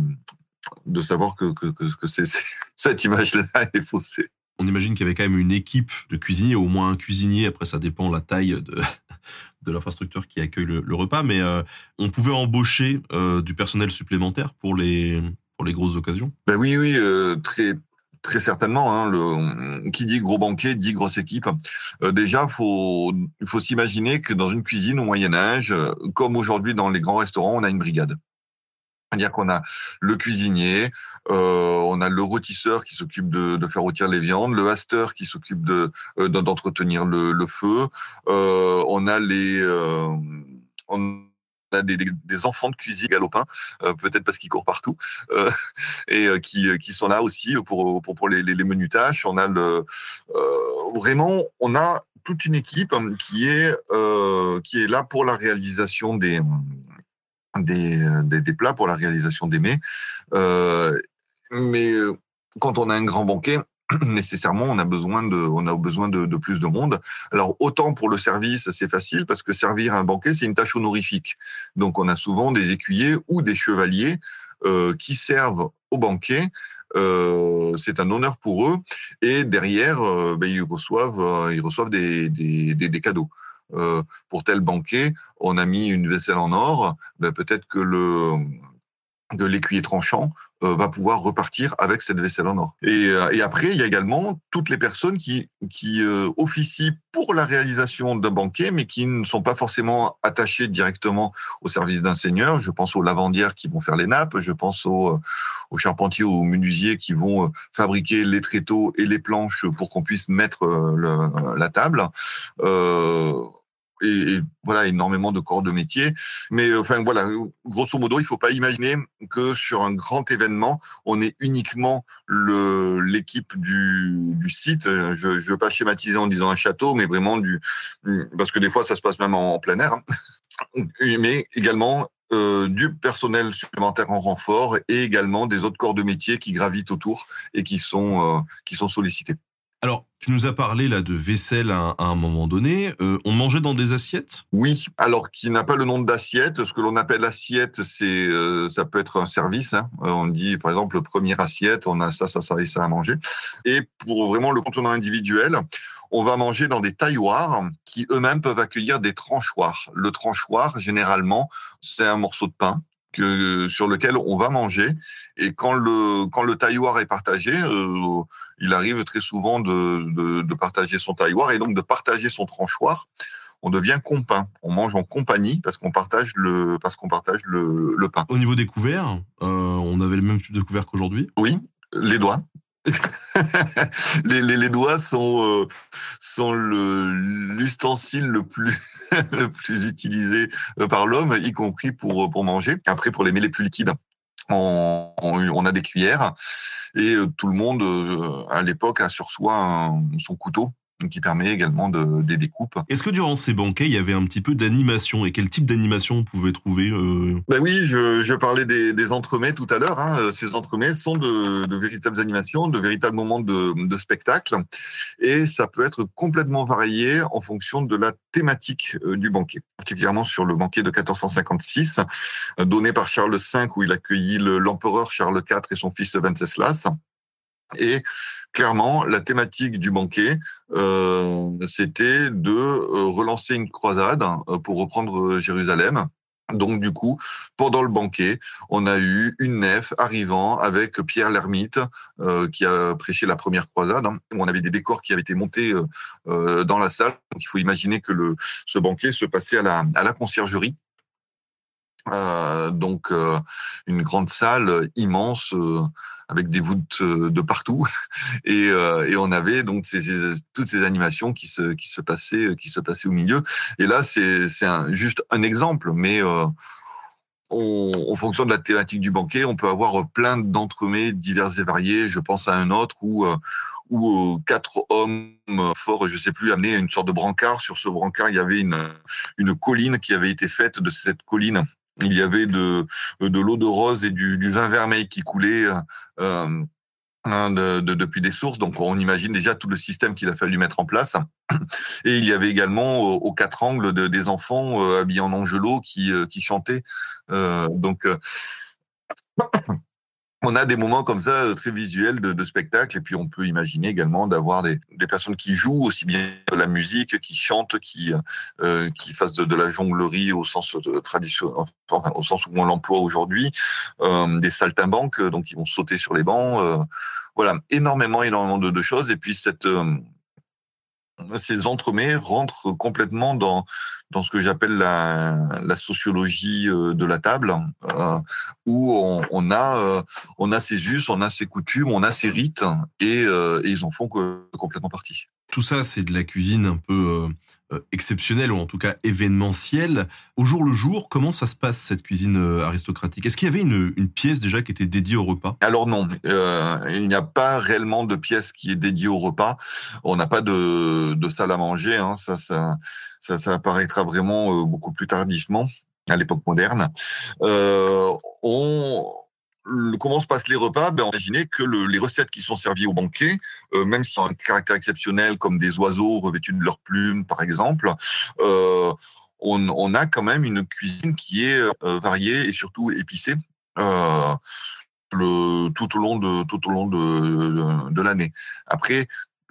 de savoir que, que, que, que cette image-là est faussée on imagine qu'il y avait quand même une équipe de cuisiniers, au moins un cuisinier. Après, ça dépend la taille de, l'infrastructure qui accueille le, repas, mais euh, on pouvait embaucher euh, du personnel supplémentaire pour les pour les grosses occasions. Ben oui, oui, euh, très très certainement. Hein, qui dit gros banquet dit grosse équipe. déjà, faut il faut s'imaginer que dans une cuisine au Moyen Âge, comme aujourd'hui dans les grands restaurants, on a une brigade. C'est-à-dire qu'on a le cuisinier, euh, on a le rôtisseur qui s'occupe de, faire rôtir les viandes, le hasteur qui s'occupe euh, d'entretenir le, feu, euh, on a des, enfants de cuisine galopins, peut-être parce qu'ils courent partout, et qui, sont là aussi pour, les, les, menus tâches. On a vraiment, on a toute une équipe qui est qui est là pour la réalisation des euh, des, plats pour la réalisation des mets. Euh, mais euh, quand on a un grand banquet, nécessairement on a besoin de on a besoin de, plus de monde. Alors autant pour le service c'est facile parce que servir un banquet c'est une tâche honorifique. Donc on a souvent des écuyers ou des chevaliers qui servent au banquet. C'est un honneur pour eux et derrière ben, ils reçoivent ils reçoivent des, des, des cadeaux. Euh, pour tel banquet, on a mis une vaisselle en or, ben peut-être que le de l'écuyer tranchant euh, va pouvoir repartir avec cette vaisselle en or. Et, euh, et, après, il y a également toutes les personnes qui, qui officient pour la réalisation d'un banquet, mais qui ne sont pas forcément attachées directement au service d'un seigneur. Je pense aux lavandières qui vont faire les nappes, je pense aux, aux charpentiers, aux menuisiers qui vont fabriquer les tréteaux et les planches pour qu'on puisse mettre le, la table. Et, voilà énormément de corps de métier. Mais euh, enfin voilà, grosso modo, il faut pas imaginer que sur un grand événement, on est uniquement le l'équipe du, du site. Je ne veux pas schématiser en disant un château, mais vraiment du parce que des fois ça se passe même en, plein air. Hein. Mais également euh, du personnel supplémentaire en renfort et également des autres corps de métier qui gravitent autour et qui sont euh, qui sont sollicités. Alors, tu nous as parlé là de vaisselle à, un moment donné. Euh, on mangeait dans des assiettes? Oui, alors qui n'a pas le nom d'assiette. Ce que l'on appelle assiette, c'est euh, ça peut être un service. Hein. Euh, on dit par exemple première assiette, on a ça, ça, ça et ça à manger. Et pour vraiment le contenant individuel, on va manger dans des tailloirs qui eux-mêmes peuvent accueillir des tranchoirs. Le tranchoir, généralement, c'est un morceau de pain sur lequel on va manger. Et quand le quand le tailloir est partagé, euh, il arrive très souvent de, de, partager son tailloir et donc de partager son tranchoir. On devient compagnon. On mange en compagnie parce qu'on partage le parce qu'on partage le, le, pain. Au niveau des couverts, euh, on avait le même type de couvert qu'aujourd'hui? Oui, les doigts. les, les, les, doigts sont euh, sont l'ustensile le plus le plus utilisé euh, par l'homme, y compris pour, euh, pour manger. Après, pour les mets les plus liquides, on, on, a des cuillères et euh, tout le monde à l'époque a sur soi son couteau qui permet également de, des découpes. Est-ce que durant ces banquets, il y avait un petit peu d'animation? Et quel type d'animation on pouvait trouver euh... ben Oui, je, je parlais des, des entremets tout à l'heure. Hein. Ces entremets sont de, de, véritables animations, de véritables moments de, de, spectacle et ça peut être complètement varié en fonction de la thématique euh, du banquet. Particulièrement sur le banquet de 1456, euh, donné par Charles V où il accueillit l'empereur Charles IV et son fils Venceslas. Et clairement, la thématique du banquet, euh, c'était de euh, relancer une croisade euh, pour reprendre Jérusalem. Donc du coup, pendant le banquet, on a eu une nef arrivant avec Pierre l'ermite qui a prêché la première croisade. On avait des décors qui avaient été montés dans la salle. Donc il faut imaginer que le, ce banquet se passait à la, à la conciergerie. Euh, donc euh, une grande salle immense euh, avec des voûtes de partout et, et on avait donc ces, toutes ces animations qui se qui se passaient qui se passaient au milieu et là c'est c'est juste un exemple mais en fonction de la thématique du banquet, on peut avoir plein d'entremets divers et variés. Je pense à un autre où, euh, où quatre hommes forts, je sais plus, amenaient une sorte de brancard. Sur ce brancard, il y avait une, une colline qui avait été faite. De cette colline, il y avait de, de l'eau de rose et du, du vin vermeil qui coulait. Euh, Hein, de, depuis des sources. Donc, on imagine déjà tout le système qu'il a fallu mettre en place. Et il y avait également aux, quatre angles de, des enfants euh, habillés en angelo qui, euh, qui chantaient. Euh, donc, on a des moments comme ça très visuels de, de, spectacle et puis on peut imaginer également d'avoir des, des, personnes qui jouent aussi bien de la musique, qui chantent, qui euh, qui fassent de, de, la jonglerie au sens de tradition, au sens où on l'emploie aujourd'hui, euh, des saltimbanques donc ils vont sauter sur les bancs, euh, voilà énormément énormément de, de, choses et puis cette euh, ces entremets rentrent complètement dans dans ce que j'appelle la, sociologie euh, de la table, euh, où on, a euh, on a ses us, on a ses coutumes, on a ses rites, et, ils en font complètement partie. Tout ça, c'est de la cuisine un peu euh, exceptionnel ou en tout cas événementiel. Au jour le jour, comment ça se passe cette cuisine euh, aristocratique? Est-ce qu'il y avait une, pièce déjà qui était dédiée au repas? Alors non, euh, il n'y a pas réellement de pièce qui est dédiée au repas. On n'a pas de, salle à manger. Hein. Ça, ça, ça, apparaîtra vraiment beaucoup plus tardivement à l'époque moderne. On comment se passent les repas ben, Imaginez que le, les recettes qui sont servies au banquet, euh, même si ont un caractère exceptionnel, comme des oiseaux revêtus de leurs plumes, par exemple, euh, on, a quand même une cuisine qui est euh, variée et surtout épicée. Tout au long de l'année. Après,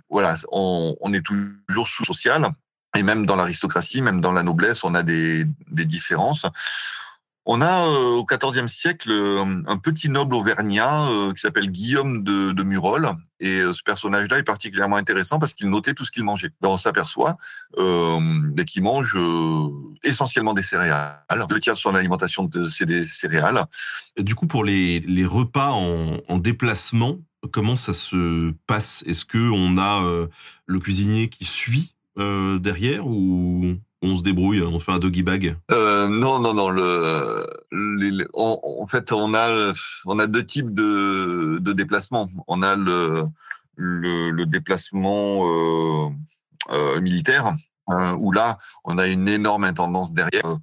voilà, on, est toujours sous social et même dans l'aristocratie, même dans la noblesse, on a des différences. On a euh, au XIVe siècle euh, un petit noble auvergnat euh, qui s'appelle Guillaume de, Murol. Et ce personnage-là est particulièrement intéressant parce qu'il notait tout ce qu'il mangeait. Ben, on s'aperçoit qu'il mange essentiellement des céréales. Deux tiers de son alimentation, c'est des céréales. Du coup, pour les, repas en, en, déplacement, comment ça se passe? Est-ce que on a le cuisinier qui suit derrière ou on se débrouille, on fait un doggy bag euh, Non, non, non. En fait, on a, on a deux types de, de déplacements. On a le, le, déplacement euh, euh, militaire, hein, où là, on a une énorme intendance derrière.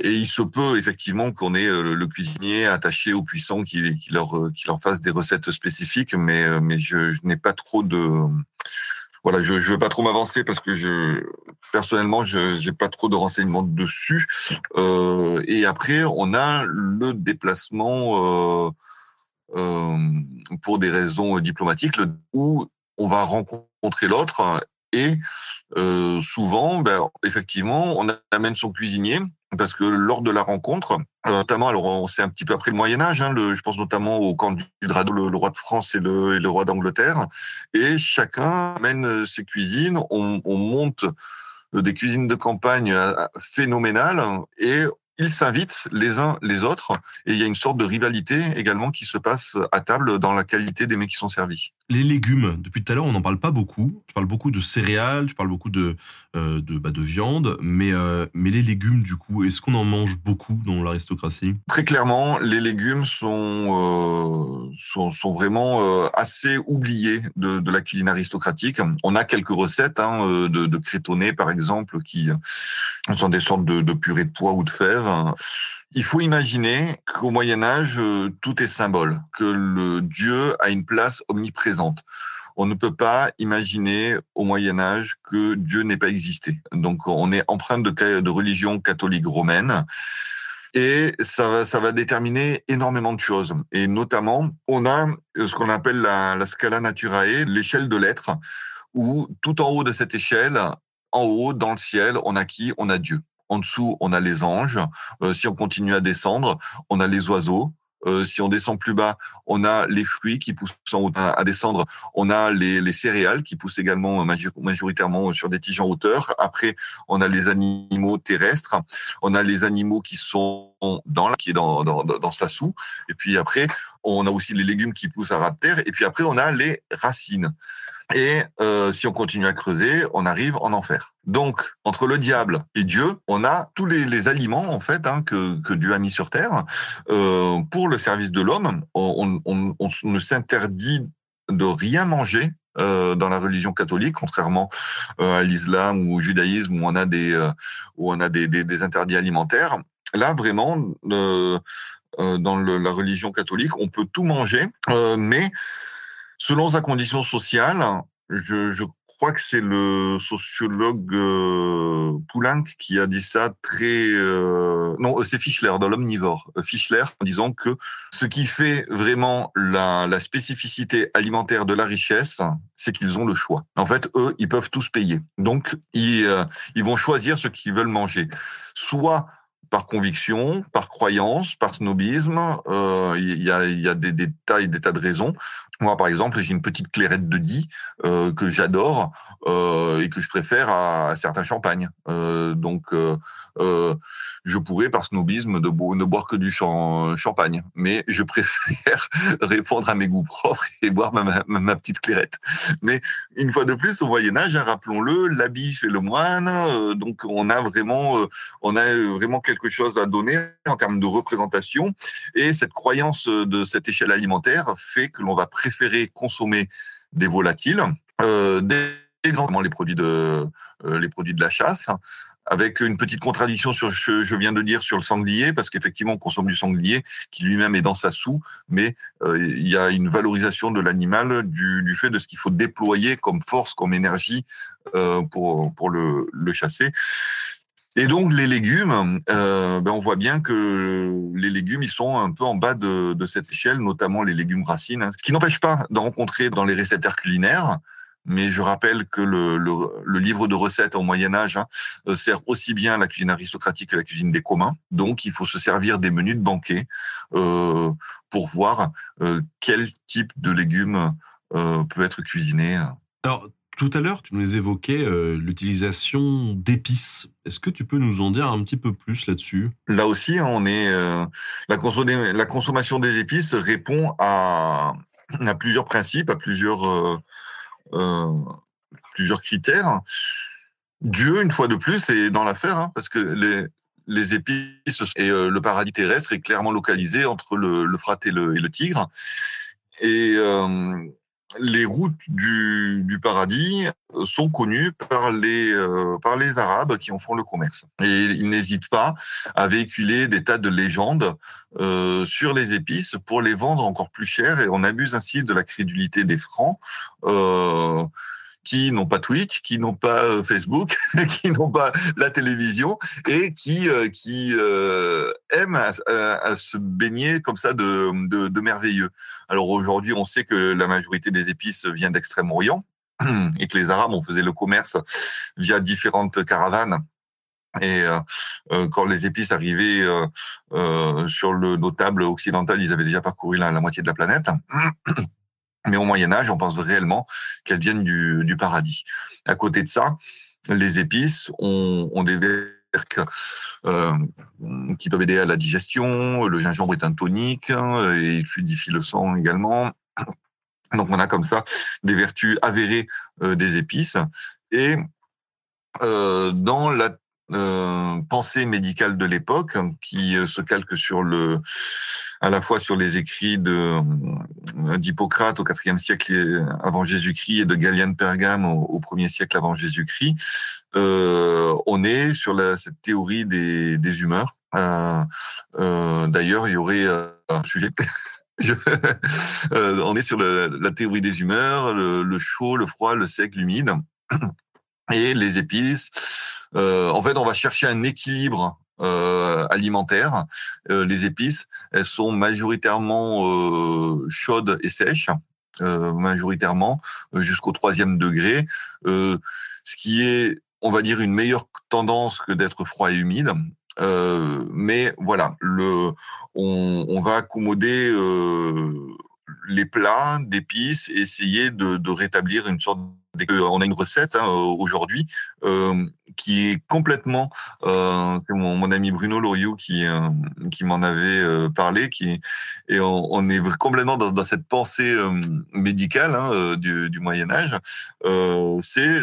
Et il se peut effectivement qu'on ait le cuisinier attaché aux puissants qui, leur, qui leur fasse des recettes spécifiques, mais, mais je n'ai pas trop de voilà, je ne veux pas trop m'avancer parce que je personnellement, je n'ai pas trop de renseignements dessus. Euh, et après, on a le déplacement euh, euh, pour des raisons diplomatiques où on va rencontrer l'autre et euh, souvent, ben, effectivement, on amène son cuisinier parce que lors de la rencontre, euh, notamment, alors c'est un petit peu après le Moyen Âge, hein, le, je pense notamment au camp du Drado, le, le roi de France et le, et le roi d'Angleterre, et chacun amène ses cuisines, on, on monte des cuisines de campagne euh, phénoménales et ils s'invitent les uns les autres et il y a une sorte de rivalité également qui se passe à table dans la qualité des mets qui sont servis. Les légumes, depuis tout à l'heure, on n'en parle pas beaucoup. Tu parles beaucoup de céréales, tu parles beaucoup de euh, de, bah, de viande, mais euh, mais les légumes, du coup, est-ce qu'on en mange beaucoup dans l'aristocratie? Très clairement, les légumes sont euh, sont, sont, vraiment assez oubliés de, de, la cuisine aristocratique. On a quelques recettes hein, de, de crétonné, par exemple, qui sont des sortes de, de purée de pois ou de fèves. Il faut imaginer qu'au Moyen Âge, euh, tout est symbole, que le Dieu a une place omniprésente. On ne peut pas imaginer au Moyen Âge que Dieu n'ait pas existé. Donc on est empreint de, de religion catholique romaine. Et ça va, déterminer énormément de choses. Et notamment, on a ce qu'on appelle la, la scala naturae, l'échelle de l'être, où tout en haut de cette échelle, en haut, dans le ciel, on a qui? On a Dieu. En dessous, on a les anges. Euh, si on continue à descendre, on a les oiseaux. Euh, si on descend plus bas, on a les fruits qui poussent en haut. À descendre, on a les, les céréales qui poussent également majoritairement sur des tiges en hauteur. Après, on a les animaux terrestres. On a les animaux qui sont dans qui est dans, dans, dans sa soue. Et puis après, on a aussi les légumes qui poussent à ras de terre. Et puis après, on a les racines. Et euh, si on continue à creuser, on arrive en enfer. Donc, entre le diable et Dieu, on a tous les, les aliments en fait hein, que, que, Dieu a mis sur terre euh, pour le service de l'homme. On, on, ne s'interdit de rien manger euh, dans la religion catholique, contrairement à l'islam ou au judaïsme où on a des où on a des, des, interdits alimentaires. Là, vraiment, euh, dans le, la religion catholique, on peut tout manger, mais Selon sa condition sociale, je, je crois que c'est le sociologue euh, Poulenc qui a dit ça très... Euh, non, c'est Fischler, dans l'omnivore. Euh, Fischler, en disant que ce qui fait vraiment la, la spécificité alimentaire de la richesse, c'est qu'ils ont le choix. En fait, eux, ils peuvent tous payer. Donc, ils, euh, ils vont choisir ce qu'ils veulent manger. Soit par conviction, par croyance, par snobisme. Euh, il y, a, des, des, tas et des tas de raisons. Moi, par exemple, j'ai une petite clairette de Die euh, que j'adore euh, et que je préfère à, certains champagnes. Euh, donc, je pourrais, par snobisme, ne boire que du champagne. Mais je préfère répondre à mes goûts propres et boire ma, petite clairette. Mais une fois de plus, au Moyen Âge, hein, rappelons-le, l'habit fait le moine. Donc, on a vraiment, on a vraiment quelque chose à donner en termes de représentation. Et cette croyance de cette échelle alimentaire fait que l'on va préférer préférer consommer des volatiles, euh, des grands, les produits de euh, les produits de la chasse, avec une petite contradiction sur ce je viens de dire sur le sanglier, parce qu'effectivement on consomme du sanglier qui lui-même est dans sa soue, mais euh, il y a une valorisation de l'animal du, fait de ce qu'il faut déployer comme force, comme énergie pour pour le chasser. Et donc les légumes, euh, ben on voit bien que les légumes, ils sont un peu en bas de, cette échelle, notamment les légumes racines, hein, ce qui n'empêche pas d'en rencontrer dans les récepteurs culinaires. Mais je rappelle que le, livre de recettes au Moyen Âge hein, euh, sert aussi bien à la cuisine aristocratique que la cuisine des communs. Donc il faut se servir des menus de banquet euh, pour voir quel type de légumes peut être cuisiné. Tout à l'heure, tu nous évoquais euh, l'utilisation d'épices. Est-ce que tu peux nous en dire un petit peu plus là-dessus? Là aussi, on est euh, la, consommation, des épices répond à, plusieurs principes, à plusieurs euh, plusieurs critères. Dieu, une fois de plus, est dans l'affaire, hein, parce que les, épices et le paradis terrestre est clairement localisé entre le, le Frat et le, et le Tigre. Et les routes du, du, paradis sont connues par les, euh, par les Arabes qui en font le commerce. Et ils n'hésitent pas à véhiculer des tas de légendes euh, sur les épices pour les vendre encore plus cher et on abuse ainsi de la crédulité des Francs. Euh, qui n'ont pas Twitch, qui n'ont pas euh, Facebook, qui n'ont pas la télévision et qui euh, qui euh, aiment à, se baigner comme ça de, de, de merveilleux. Alors aujourd'hui, on sait que la majorité des épices vient d'Extrême-Orient et que les Arabes on faisait le commerce via différentes caravanes. Et euh, quand les épices arrivaient euh, euh, sur le notable occidental, ils avaient déjà parcouru la moitié de la planète. Mais au Moyen Âge, on pense réellement qu'elles viennent du, paradis. À côté de ça, les épices ont, ont des verques euh, qui peuvent aider à la digestion. Le gingembre est un tonique hein, et il fluidifie le sang également. Donc on a comme ça des vertus avérées euh, des épices. Et euh, dans la euh, pensée médicale de l'époque qui euh, se calque sur le à la fois sur les écrits euh, d'Hippocrate au IVe siècle avant Jésus-Christ et de Galien de Pergame au, 1er siècle avant Jésus-Christ. Euh, on est sur la, cette théorie des, des humeurs. Euh, D'ailleurs, il y aurait un sujet. on est sur le, la théorie des humeurs, le, le chaud, le froid, le sec, l'humide et les épices. Euh, en fait, on va chercher un équilibre euh, alimentaire. Euh, les épices, elles sont majoritairement euh, chaudes et sèches, euh, majoritairement jusqu'au troisième degré, ce qui est, on va dire, une meilleure tendance que d'être froid et humide. mais voilà, le, on, on va accommoder les plats d'épices et essayer de, de rétablir une sorte on a une recette hein, aujourd'hui euh, qui est complètement, euh, c'est mon, ami Bruno Loriot qui euh, qui m'en avait euh, parlé, qui et on, est complètement dans, cette pensée médicale hein, du, Moyen Âge. c'est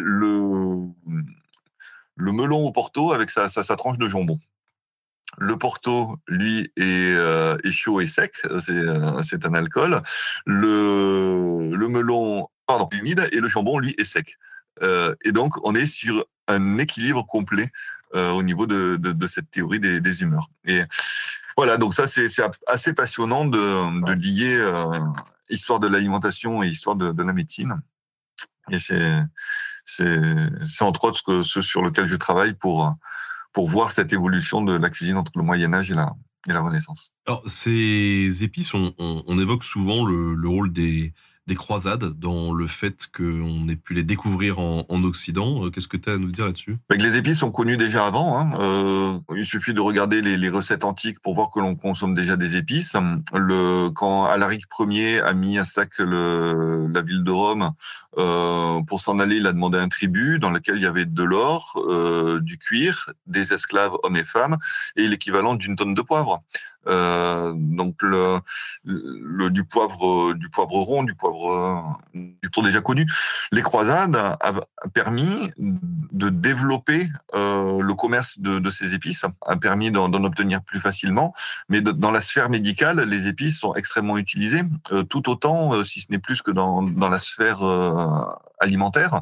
le melon au Porto avec sa, tranche de jambon. Le Porto, lui, est, euh, chaud et sec. C'est un alcool. Le melon, pardon, humide et le jambon, lui, est sec. Euh, et donc, on est sur un équilibre complet euh, au niveau de, de, de, cette théorie des, des, humeurs. Et voilà, donc ça, c'est assez passionnant de, de lier euh, histoire de l'alimentation et histoire de, de, la médecine. Et c'est entre autres ce, ce, sur lequel je travaille pour, pour voir cette évolution de la cuisine entre le Moyen Âge et la, et la Renaissance. Alors, ces épices, on, on, on évoque souvent le, le rôle des, des croisades dans le fait qu'on ait pu les découvrir en, en Occident. Euh, qu'est-ce que tu as à nous dire là-dessus? Les épices sont connues déjà avant. Hein. Euh, il suffit de regarder les, recettes antiques pour voir que l'on consomme déjà des épices. Le, quand Alaric Ier a mis à sac la ville de Rome, euh, pour s'en aller, il a demandé un tribut dans lequel il y avait de l'or, du cuir, des esclaves hommes et femmes, et l'équivalent d'une tonne de poivre. Euh, donc le, le, du poivre du poivre rond, du poivre du poivre déjà connu. Les croisades a, permis de développer euh, le commerce de, de, ces épices, a permis d'en obtenir plus facilement. Mais dans la sphère médicale, les épices sont extrêmement utilisées, euh, tout autant, euh, si ce n'est plus que dans, dans la sphère euh, alimentaire.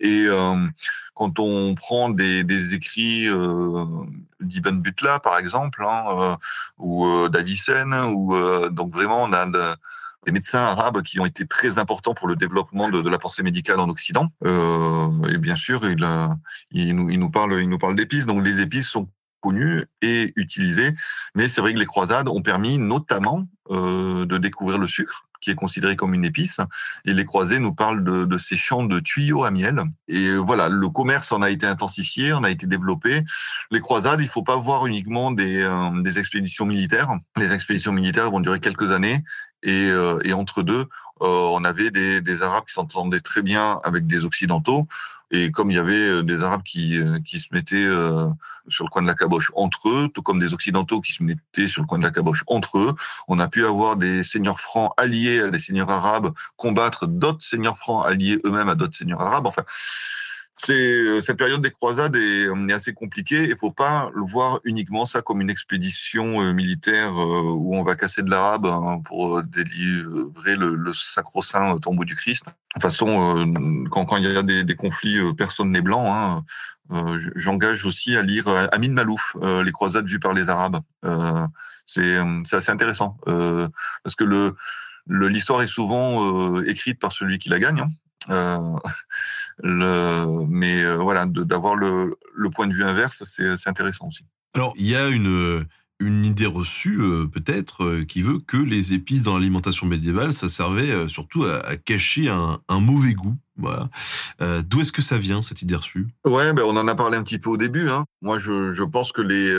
Et euh, quand on prend des, des écrits euh, d'Ibn Butla, par exemple, hein, euh, ou euh, d'Avicenne, ou donc vraiment on a de, des médecins arabes qui ont été très importants pour le développement de, de la pensée médicale en Occident. et bien sûr, il, il, nous, il nous parle, il nous parle d'épices. Donc les épices sont connues et utilisées, mais c'est vrai que les croisades ont permis notamment de découvrir le sucre qui est considéré comme une épice. Et les croisés nous parlent de, de, ces champs de tuyaux à miel. Et voilà, le commerce en a été intensifié, en a été développé. Les croisades, il faut pas voir uniquement des, euh, des expéditions militaires. Les expéditions militaires vont durer quelques années et, euh, et entre deux, euh, on avait des, des Arabes qui s'entendaient très bien avec des Occidentaux. Et comme il y avait euh, des Arabes qui, euh, qui se mettaient euh, sur le coin de la caboche entre eux, tout comme des Occidentaux qui se mettaient sur le coin de la caboche entre eux, on a pu avoir des seigneurs francs alliés à des seigneurs arabes combattre d'autres seigneurs francs alliés eux-mêmes à d'autres seigneurs arabes. Enfin, c'est euh, cette période des croisades est, euh, est assez compliquée. Il faut pas le voir uniquement ça comme une expédition euh, militaire où on va casser de l'arabe hein, pour délivrer le, le sacro-saint tombeau du Christ. De toute façon, quand, quand il y a des, des conflits, personne n'est blanc. Hein. J'engage aussi à lire Amin Malouf, Les croisades vues par les Arabes. C'est assez intéressant parce que le l'histoire est souvent écrite par celui qui la gagne. Hein. Euh, le, mais euh, voilà, d'avoir le, le, point de vue inverse, c'est intéressant aussi. Alors, il y a une, une idée reçue, euh, peut-être, euh, qui veut que les épices dans l'alimentation médiévale, ça servait euh, surtout à, à, cacher un, un, mauvais goût. Voilà. D'où est-ce que ça vient, cette idée reçue? Ouais, ben on en a parlé un petit peu au début. Hein. Moi, je, je pense que les,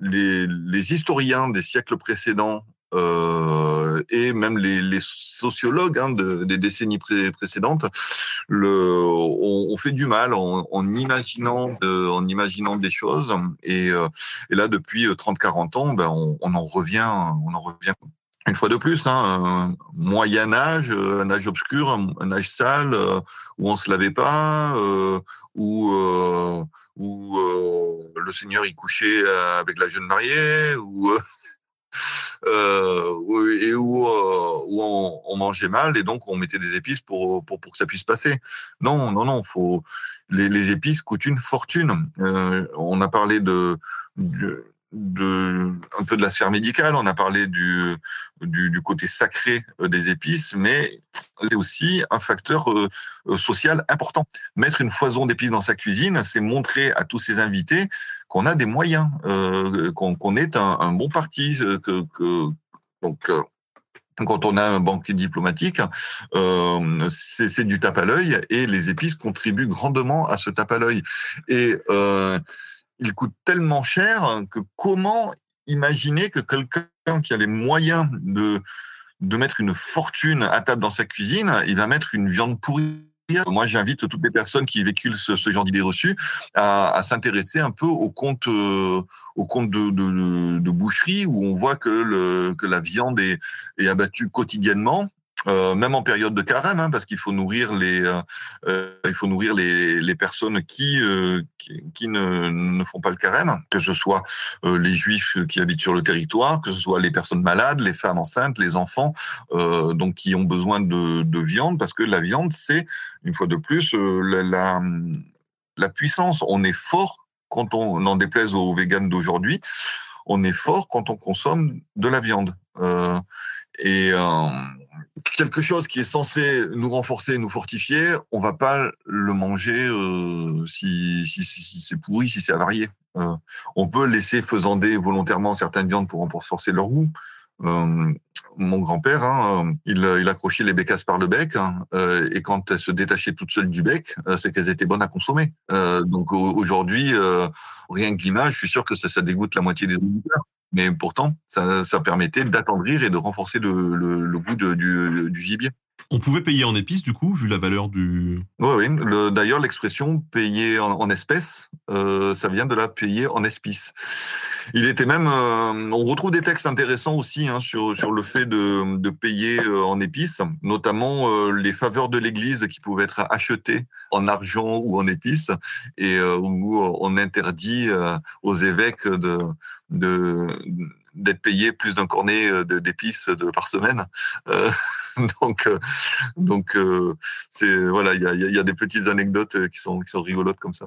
les, les historiens des siècles précédents euh, et même les, sociologues hein, de, des décennies pré précédentes le, on, fait du mal en, imaginant des choses. Et, euh, là depuis 30-40 ans ben on, en revient on en revient. Une fois de plus, hein, moyen âge, un âge obscur, un, âge sale, euh, où on se lavait pas, euh, où euh, le Seigneur y couchait avec la jeune mariée, euh, et où, euh, on, mangeait mal et donc on mettait des épices pour, pour, que ça puisse passer. Non, non, non, faut les, épices coûtent une fortune. Euh, on a parlé de de un peu de la sphère médicale, on a parlé du, du, côté sacré euh, des épices, mais c'est aussi un facteur euh, euh, social important. Mettre une foison d'épices dans sa cuisine, c'est montrer à tous ses invités qu'on a des moyens, qu'on qu est un, bon parti, donc quand on a un banquier diplomatique, c'est du tape à l'œil et les épices contribuent grandement à ce tape à l'œil. Et il coûte tellement cher que comment imaginer que quelqu'un qui a les moyens de, de mettre une fortune à table dans sa cuisine, il va mettre une viande pourrie? Moi, j'invite toutes les personnes qui véhiculent ce, genre d'idées reçues à, s'intéresser un peu au compte, euh, au compte de, de, boucherie où on voit que, le, que la viande est, est abattue quotidiennement euh, même en période de carême, hein, parce qu'il faut nourrir les, euh, euh il faut nourrir les, les personnes qui, euh, qui, ne, ne, font pas le carême, que ce soit euh, les juifs qui habitent sur le territoire, que ce soit les personnes malades, les femmes enceintes, les enfants, donc qui ont besoin de, de, viande, parce que la viande, c'est une fois de plus la, la, la, puissance. On est fort quand on, en déplaise aux véganes d'aujourd'hui, on est fort quand on consomme de la viande. et quelque chose qui est censé nous renforcer, nous fortifier, on va pas le manger euh, si, si, si, c'est pourri, si c'est avarié. Euh, on peut laisser faisander volontairement certaines viandes pour renforcer leur goût. Euh, mon grand-père, hein, il, il, accrochait les bécasses par le bec, hein, euh, et quand elles se détachaient toutes seules du bec, euh, c'est qu'elles étaient bonnes à consommer. donc aujourd'hui, rien que l'image, je suis sûr que ça, ça dégoûte la moitié des auditeurs mais pourtant, ça, ça permettait d'attendrir et de renforcer le, le, le goût de, du, du, gibier. On pouvait payer en épices, du coup, vu la valeur du... Oui, oui. D'ailleurs, l'expression payer en, en espèces, euh, ça vient de la payer en espices. Il était même... Euh, on retrouve des textes intéressants aussi hein, sur, sur le fait de, de payer euh, en épices, notamment euh, les faveurs de l'Église qui pouvaient être achetées en argent ou en épices, et où on interdit aux évêques de... de d'être payé plus d'un cornet euh, d'épices par semaine. Euh, donc, euh, donc euh, c'est voilà, il y a, y a, des petites anecdotes qui sont qui sont rigolotes comme ça.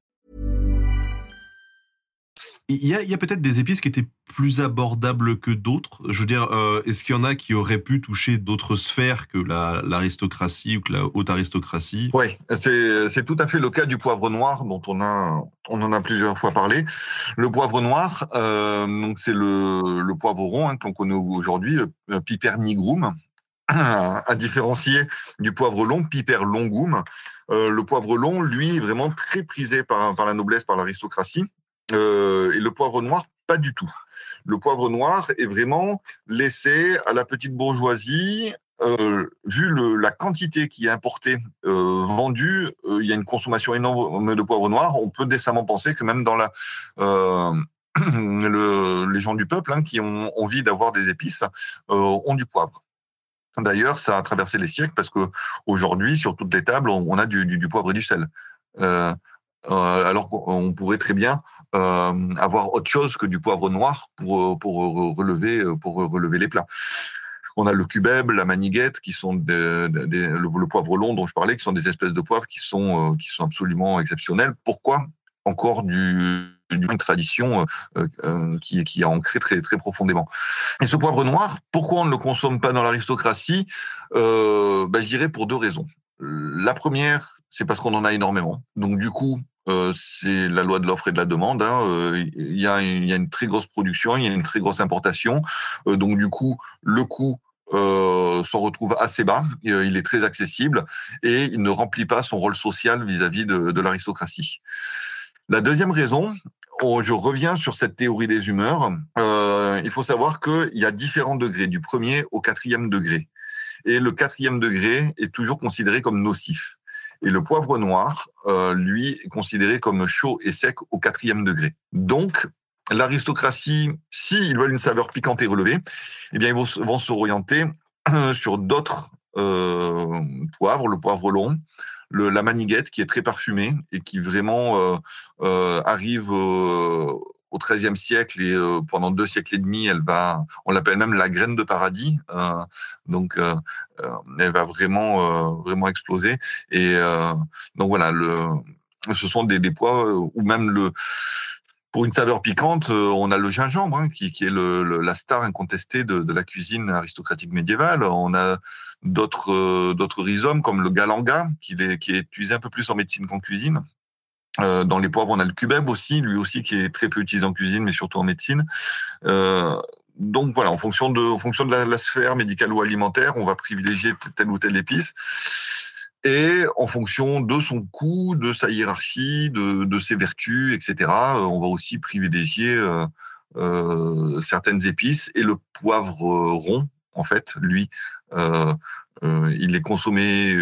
Il y a, peut-être des épices qui étaient plus abordables que d'autres. Je veux dire, euh, est-ce qu'il y en a qui auraient pu toucher d'autres sphères que l'aristocratie ou que la haute aristocratie? Oui, c'est tout à fait le cas du poivre noir dont on a on en a plusieurs fois parlé. Le poivre noir, euh, c'est le, poivre rond hein, qu'on connaît aujourd'hui, euh, Piper nigrum, à différencier du poivre long, Piper longum. Le poivre long, lui, est vraiment très prisé par la noblesse, par l'aristocratie. Euh, et le poivre noir, pas du tout. Le poivre noir est vraiment laissé à la petite bourgeoisie. Euh, vu la quantité qui est importée, euh, vendue, il y a une consommation énorme de poivre noir. On peut décemment penser que même dans les gens du peuple hein, qui ont envie d'avoir des épices ont du poivre. D'ailleurs, ça a traversé les siècles parce que aujourd'hui, sur toutes les tables, on, a du, poivre et du sel. Alors qu'on pourrait très bien euh, avoir autre chose que du poivre noir pour, pour, relever, pour relever les plats. On a le cubeb, la maniguette, qui sont le, poivre long dont je parlais, qui sont des espèces de poivres qui sont, euh, qui sont absolument exceptionnelles. Pourquoi encore du, une tradition euh, euh, qui, qui est ancrée très, très profondément? Et ce poivre noir, pourquoi on ne le consomme pas dans l'aristocratie? Euh, ben, Je dirais pour deux raisons. La première, c'est parce qu'on en a énormément. Donc du coup, euh, c'est la loi de l'offre et de la demande. Hein. Euh, il, y a il, y a une, très grosse production, il y a une très grosse importation. Euh, donc du coup, le coût euh, s'en retrouve assez bas, il est très accessible et il ne remplit pas son rôle social vis-à-vis de, de l'aristocratie. La deuxième raison, je reviens sur cette théorie des humeurs. Euh, il faut savoir qu'il y a différents degrés, du premier au quatrième degré. Et le quatrième degré est toujours considéré comme nocif. Et le poivre noir, euh, lui, est considéré comme chaud et sec au quatrième degré. Donc, l'aristocratie, s'ils veulent une saveur piquante et relevée, eh bien, ils vont, s'orienter sur d'autres euh, poivres, le poivre long, le, la maniguette qui est très parfumée et qui vraiment euh, euh arrive euh, au XIIIe siècle et euh, pendant deux siècles et demi, elle va, on l'appelle même la graine de paradis. Euh, donc, euh, euh elle va vraiment, euh, vraiment exploser. Et donc voilà, le, ce sont des, des poids ou même le Pour une saveur piquante, on a le gingembre, hein, qui, qui, est le, la star incontestée de, de, la cuisine aristocratique médiévale. On a d'autres d'autres rhizomes comme le galanga, qui est, qui est utilisé un peu plus en médecine qu'en cuisine. Euh, dans les poivres, on a le cubeb aussi, lui aussi qui est très peu utilisé en cuisine, mais surtout en médecine. Euh, donc voilà, en fonction de, en fonction de la, sphère médicale ou alimentaire, on va privilégier telle ou telle épice. Et en fonction de son coût, de sa hiérarchie, de, de ses vertus, etc., euh, on va aussi privilégier euh, euh, certaines épices. Et le poivre rond, en fait, lui, euh, il est consommé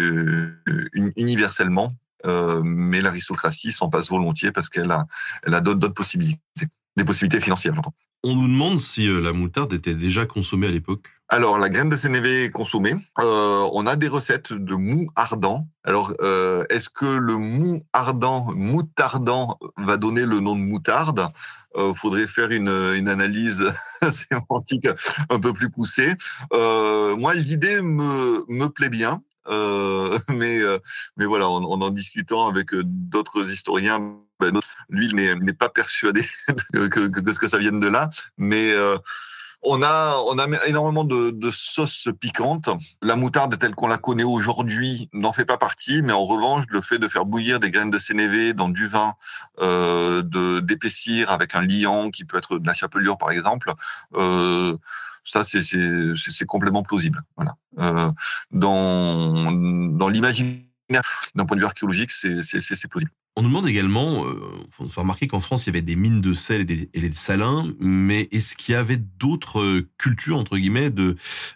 universellement, mais l'aristocratie s'en passe volontiers parce qu'elle a, elle a d'autres possibilités, des possibilités financières, j'entends. On nous demande si euh, la moutarde était déjà consommée à l'époque. Alors, la graine de sénévé est consommée. Euh, on a des recettes de mou ardent. Alors, euh, est-ce que le mou ardent, moutardant, va donner le nom de moutarde? Euh, Faudrait faire une, une analyse sémantique un peu plus poussée. Euh, moi, l'idée me, me plaît bien. Euh, mais, mais voilà, en, en discutant avec d'autres historiens, ben, lui, n'est pas persuadé que, que, ce que ça vienne de là. Mais euh, on a, on a énormément de, de sauces piquantes. La moutarde telle qu'on la connaît aujourd'hui n'en fait pas partie, mais en revanche, le fait de faire bouillir des graines de sénévé dans du vin, euh, d'épaissir avec un liant qui peut être de la chapelure par exemple, euh, ça c'est complètement plausible. Voilà. Euh, dans dans l'imaginaire, d'un point de vue archéologique, c'est plausible. On nous demande également, euh, faut faire remarquer qu'en France, il y avait des mines de sel et des, salins, mais est-ce qu'il y avait d'autres euh, cultures, entre guillemets,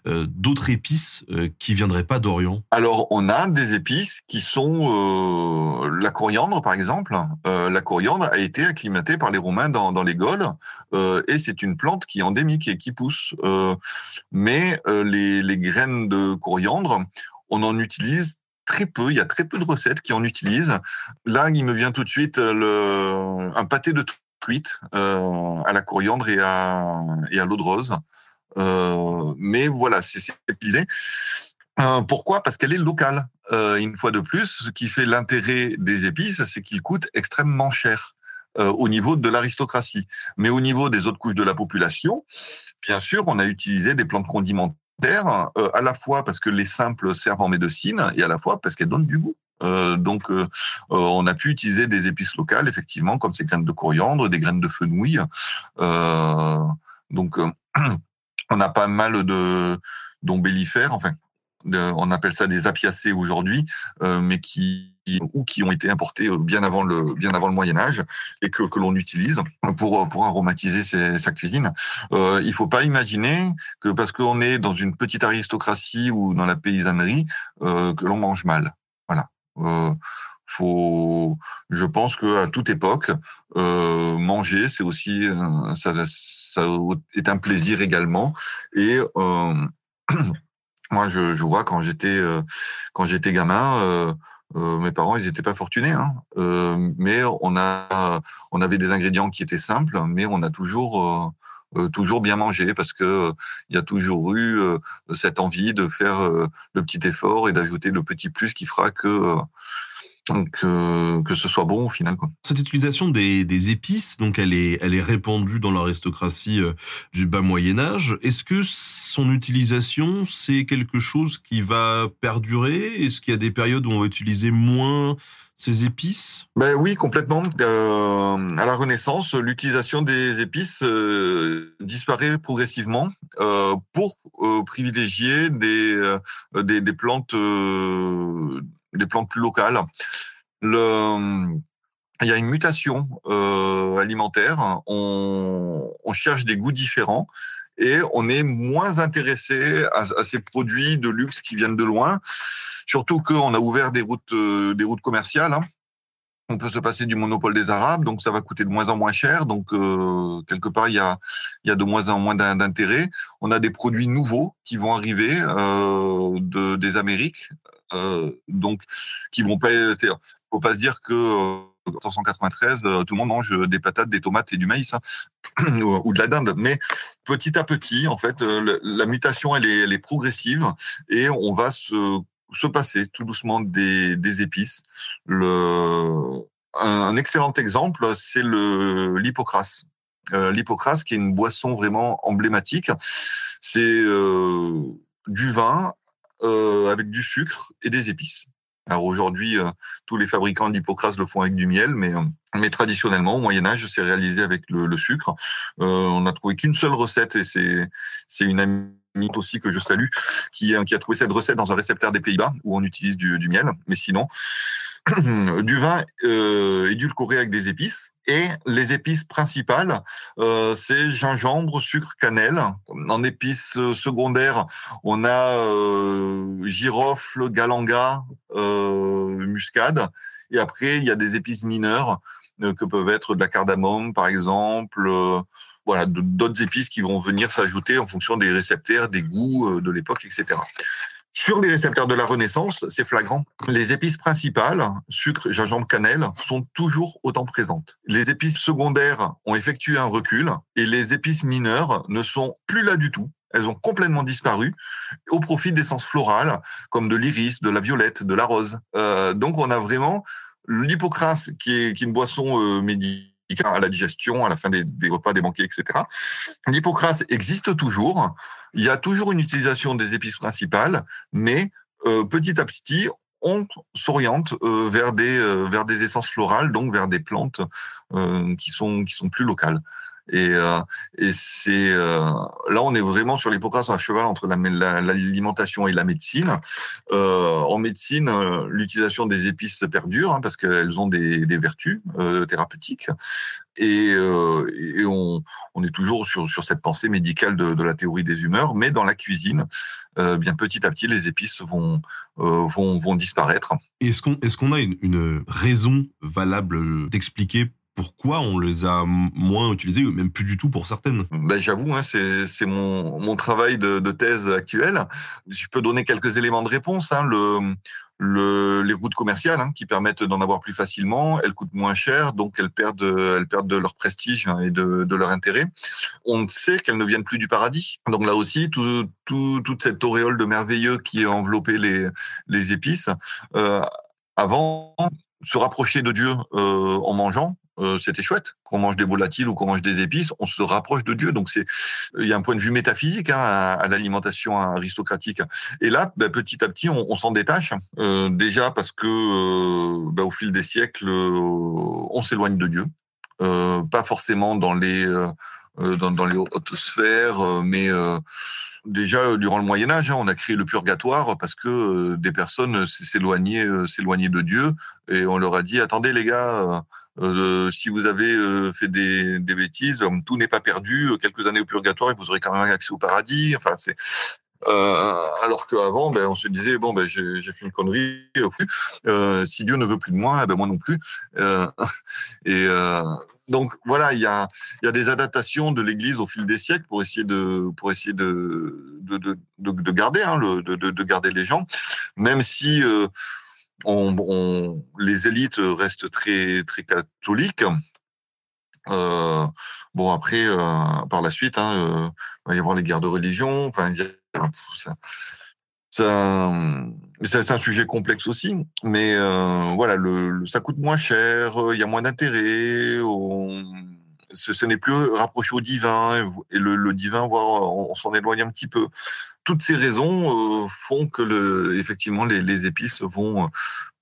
euh, d'autres épices euh, qui viendraient pas d'Orient? Alors, on a des épices qui sont la coriandre, par exemple. la coriandre a été acclimatée par les Romains dans, les Gaules, et c'est une plante qui est endémique et qui pousse. mais les graines de coriandre, on en utilise très peu, il y a très peu de recettes qui en utilisent. Là, il me vient tout de suite euh, le, un pâté de truite euh, à la coriandre et à, et à l'eau de rose. Euh, mais voilà, c'est utilisé. Euh, pourquoi? Parce qu'elle est locale. Euh, une fois de plus, ce qui fait l'intérêt des épices, c'est qu'ils coûtent extrêmement cher euh, au niveau de l'aristocratie. Mais au niveau des autres couches de la population, bien sûr, on a utilisé des plantes condimentaires euh, à la fois parce que les simples servent en médecine et à la fois parce qu'elles donnent du goût. Euh, donc, euh, on a pu utiliser des épices locales, effectivement, comme ces graines de coriandre, des graines de fenouil. donc, on a pas mal de d'ombellifères, enfin, on appelle ça des apiacées aujourd'hui, mais qui ou qui ont été importés euh, bien avant le bien avant le Moyen Âge et que, que l'on utilise pour pour aromatiser sa cuisine. Euh, il faut pas imaginer que parce qu'on est dans une petite aristocratie ou dans la paysannerie euh, que l'on mange mal. Voilà. Euh, faut, je pense que à toute époque, euh, manger, c'est aussi ça, ça est un plaisir également et moi je, je vois quand j'étais quand j'étais gamin euh, mes parents, ils n'étaient pas fortunés, hein. euh, mais on a, on avait des ingrédients qui étaient simples, mais on a toujours, euh, euh toujours bien mangé parce que il y a toujours eu cette envie de faire le petit effort et d'ajouter le petit plus qui fera que donc euh, que ce soit bon au final. Quoi. Cette utilisation des, des, épices, donc elle est, elle est répandue dans l'aristocratie euh, du bas Moyen Âge. Est-ce que son utilisation, c'est quelque chose qui va perdurer? Est-ce qu'il y a des périodes où on va utiliser moins ces épices? Ben oui, complètement. Euh, à la Renaissance, l'utilisation des épices euh, disparaît progressivement euh, pour euh, privilégier des, des, des plantes des plantes plus locales. Le, il y a une mutation euh, alimentaire. On, cherche des goûts différents et on est moins intéressé à, ces produits de luxe qui viennent de loin. Surtout qu'on a ouvert des routes, euh, des routes commerciales. Hein. On peut se passer du monopole des Arabes, donc ça va coûter de moins en moins cher. Donc euh, quelque part, il y a, de moins en moins d'intérêt. On a des produits nouveaux qui vont arriver de, des Amériques, donc qui vont pas. Faut pas se dire que euh, en 1993, euh, tout le monde mange des patates, des tomates et du maïs hein, ou de la dinde. Mais petit à petit, en fait, la mutation elle est, progressive et on va se, se passer tout doucement des, épices. Un excellent exemple, c'est le l'hypocrase. Euh, qui est une boisson vraiment emblématique, c'est euh, du vin euh, avec du sucre et des épices. Alors aujourd'hui, euh, tous les fabricants d'hypocrase le font avec du miel, mais, euh, mais traditionnellement, au Moyen Âge, c'est réalisé avec le, le sucre. Euh, on n'a trouvé qu'une seule recette, et c'est une amie aussi que je salue, qui, qui a trouvé cette recette dans un réceptaire des Pays-Bas, où on utilise du, du miel. Mais sinon, du vin euh, édulcoré avec des épices. Et les épices principales, euh, c'est gingembre, sucre, cannelle. En épices euh, secondaires, on a euh, girofle, galanga, euh, muscade. Et après, il y a des épices mineures euh, que peuvent être de la cardamome, par exemple. Voilà, d'autres épices qui vont venir s'ajouter en fonction des récepteurs, des goûts euh, de l'époque, etc. Sur les récepteurs de la Renaissance, c'est flagrant. Les épices principales, sucre, gingembre, cannelle, sont toujours autant présentes. Les épices secondaires ont effectué un recul et les épices mineures ne sont plus là du tout. Elles ont complètement disparu au profit d'essences florales comme de l'iris, de la violette, de la rose. Euh, donc on a vraiment l'hypocrase qui est, qui est une boisson euh, à la digestion, à la fin des, repas, des banquets, etc. L'hypocrase existe toujours. Il y a toujours une utilisation des épices principales, mais euh, petit à petit, on s'oriente euh, vers des euh, vers des essences florales, donc vers des plantes qui sont plus locales. Et, euh, et c'est euh, là on est vraiment sur l'hypocrase à cheval entre la- la- l'alimentation et la médecine. Euh, en médecine, l'utilisation des épices perdure hein, parce qu'elles ont des, vertus thérapeutiques. Et, on, est toujours sur, cette pensée médicale de, la théorie des humeurs, mais dans la cuisine, bien petit à petit, les épices vont, disparaître. Est-ce qu'on a une raison valable d'expliquer pourquoi on les a moins utilisées, même plus du tout pour certaines Ben, J'avoue, hein, c'est mon, mon travail de, de thèse actuel. Je peux donner quelques éléments de réponse. Hein. Le, le, les routes commerciales hein, qui permettent d'en avoir plus facilement, elles coûtent moins cher, donc elles perdent, elles perdent de leur prestige hein, et de, de leur intérêt. On sait qu'elles ne viennent plus du paradis. Donc là aussi, tout, tout, toute cette auréole de merveilleux qui a enveloppé les, les épices, euh, avant, se rapprocher de Dieu euh, en mangeant, euh, c'était chouette. Qu'on mange des volatiles ou qu'on mange des épices, on se rapproche de Dieu. Donc c'est, il y a un point de vue métaphysique hein, à, l'alimentation aristocratique. Et là, ben, petit à petit, on, s'en détache. Euh, déjà parce que, ben, au fil des siècles, euh, on s'éloigne de Dieu. Euh, pas forcément dans les dans, les hautes sphères, mais déjà durant le Moyen Âge, hein, on a créé le purgatoire parce que euh, des personnes s'éloignaient euh, s'éloignaient de Dieu et on leur a dit attendez les gars, euh, euh, si vous avez fait des, des bêtises, tout n'est pas perdu. Quelques années au purgatoire et vous aurez quand même accès au paradis. Enfin c'est euh, alors qu'avant, ben, on se disait bon, ben, j'ai j'ai fait une connerie. Euh, si Dieu ne veut plus de moi, eh ben, moi non plus. Euh, et donc voilà, il y a, des adaptations de l'Église au fil des siècles pour essayer de, garder, le, de, de, de garder les gens, même si euh, les élites restent très, catholiques. Euh, bon après, euh, par la suite, hein, il va y avoir les guerres de religion. C'est un sujet complexe aussi, mais euh, voilà, ça coûte moins cher, il y a moins d'intérêt, ce, n'est plus rapproché au divin, et, le, divin, voire, on, s'en éloigne un petit peu. Toutes ces raisons euh, font que, effectivement, les, épices vont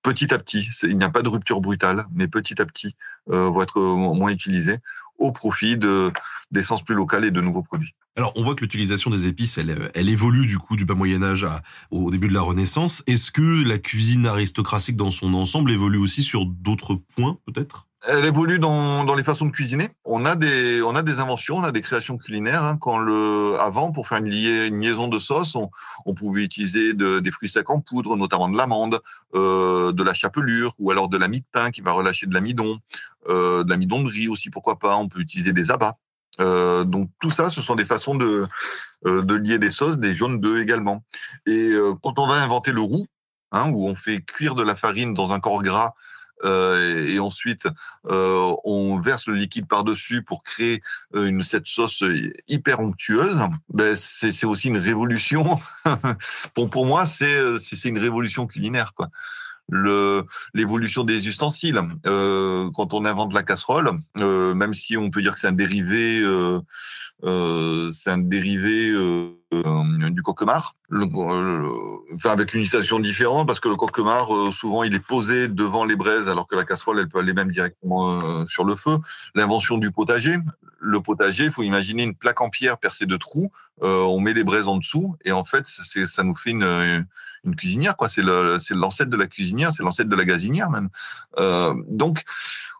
petit à petit, il n'y a pas de rupture brutale, mais petit à petit, euh, vont être moins utilisées au profit de- d'essences plus locales et de nouveaux produits. Alors, on voit que l'utilisation des épices, elle, elle évolue du coup du bas Moyen Âge au début de la Renaissance. Est-ce que la cuisine aristocratique dans son ensemble évolue aussi sur d'autres points, peut-être? Elle évolue dans, dans les façons de cuisiner. On a des, on a des inventions, on a des créations culinaires. hein. Quand le, avant, pour faire une, une liaison de sauce, on, on pouvait utiliser de- des fruits secs en poudre, notamment de l'amande, euh, de la chapelure, ou alors de la mie de pain qui va relâcher de l'amidon, euh, de l'amidon de riz aussi, pourquoi pas. On peut utiliser des abats. Euh, donc tout ça, ce sont des façons de, euh, de lier des sauces, des jaunes d'œufs également. Et euh, quand on va inventer le roux, hein, où on fait cuire de la farine dans un corps gras euh, et, ensuite euh, on verse le liquide par-dessus pour créer euh, une cette sauce hyper onctueuse, ben c'est aussi une révolution. pour pour moi, c'est c'est c'est une révolution culinaire quoi. le l'évolution des ustensiles. Euh, quand on invente la casserole, euh, même si on peut dire que c'est un dérivé, euh c'est un dérivé euh, du coquemar, le, enfin avec une utilisation différente parce que le coquemar souvent il est posé devant les braises alors que la casserole elle peut aller même directement sur le feu. L'invention du potager, le potager, il faut imaginer une plaque en pierre percée de trous. Euh, on met les braises en dessous et en fait, ça nous fait une, une cuisinière. quoi. C'est, l'ancêtre de la cuisinière, c'est l'ancêtre de la gazinière même. Euh, donc,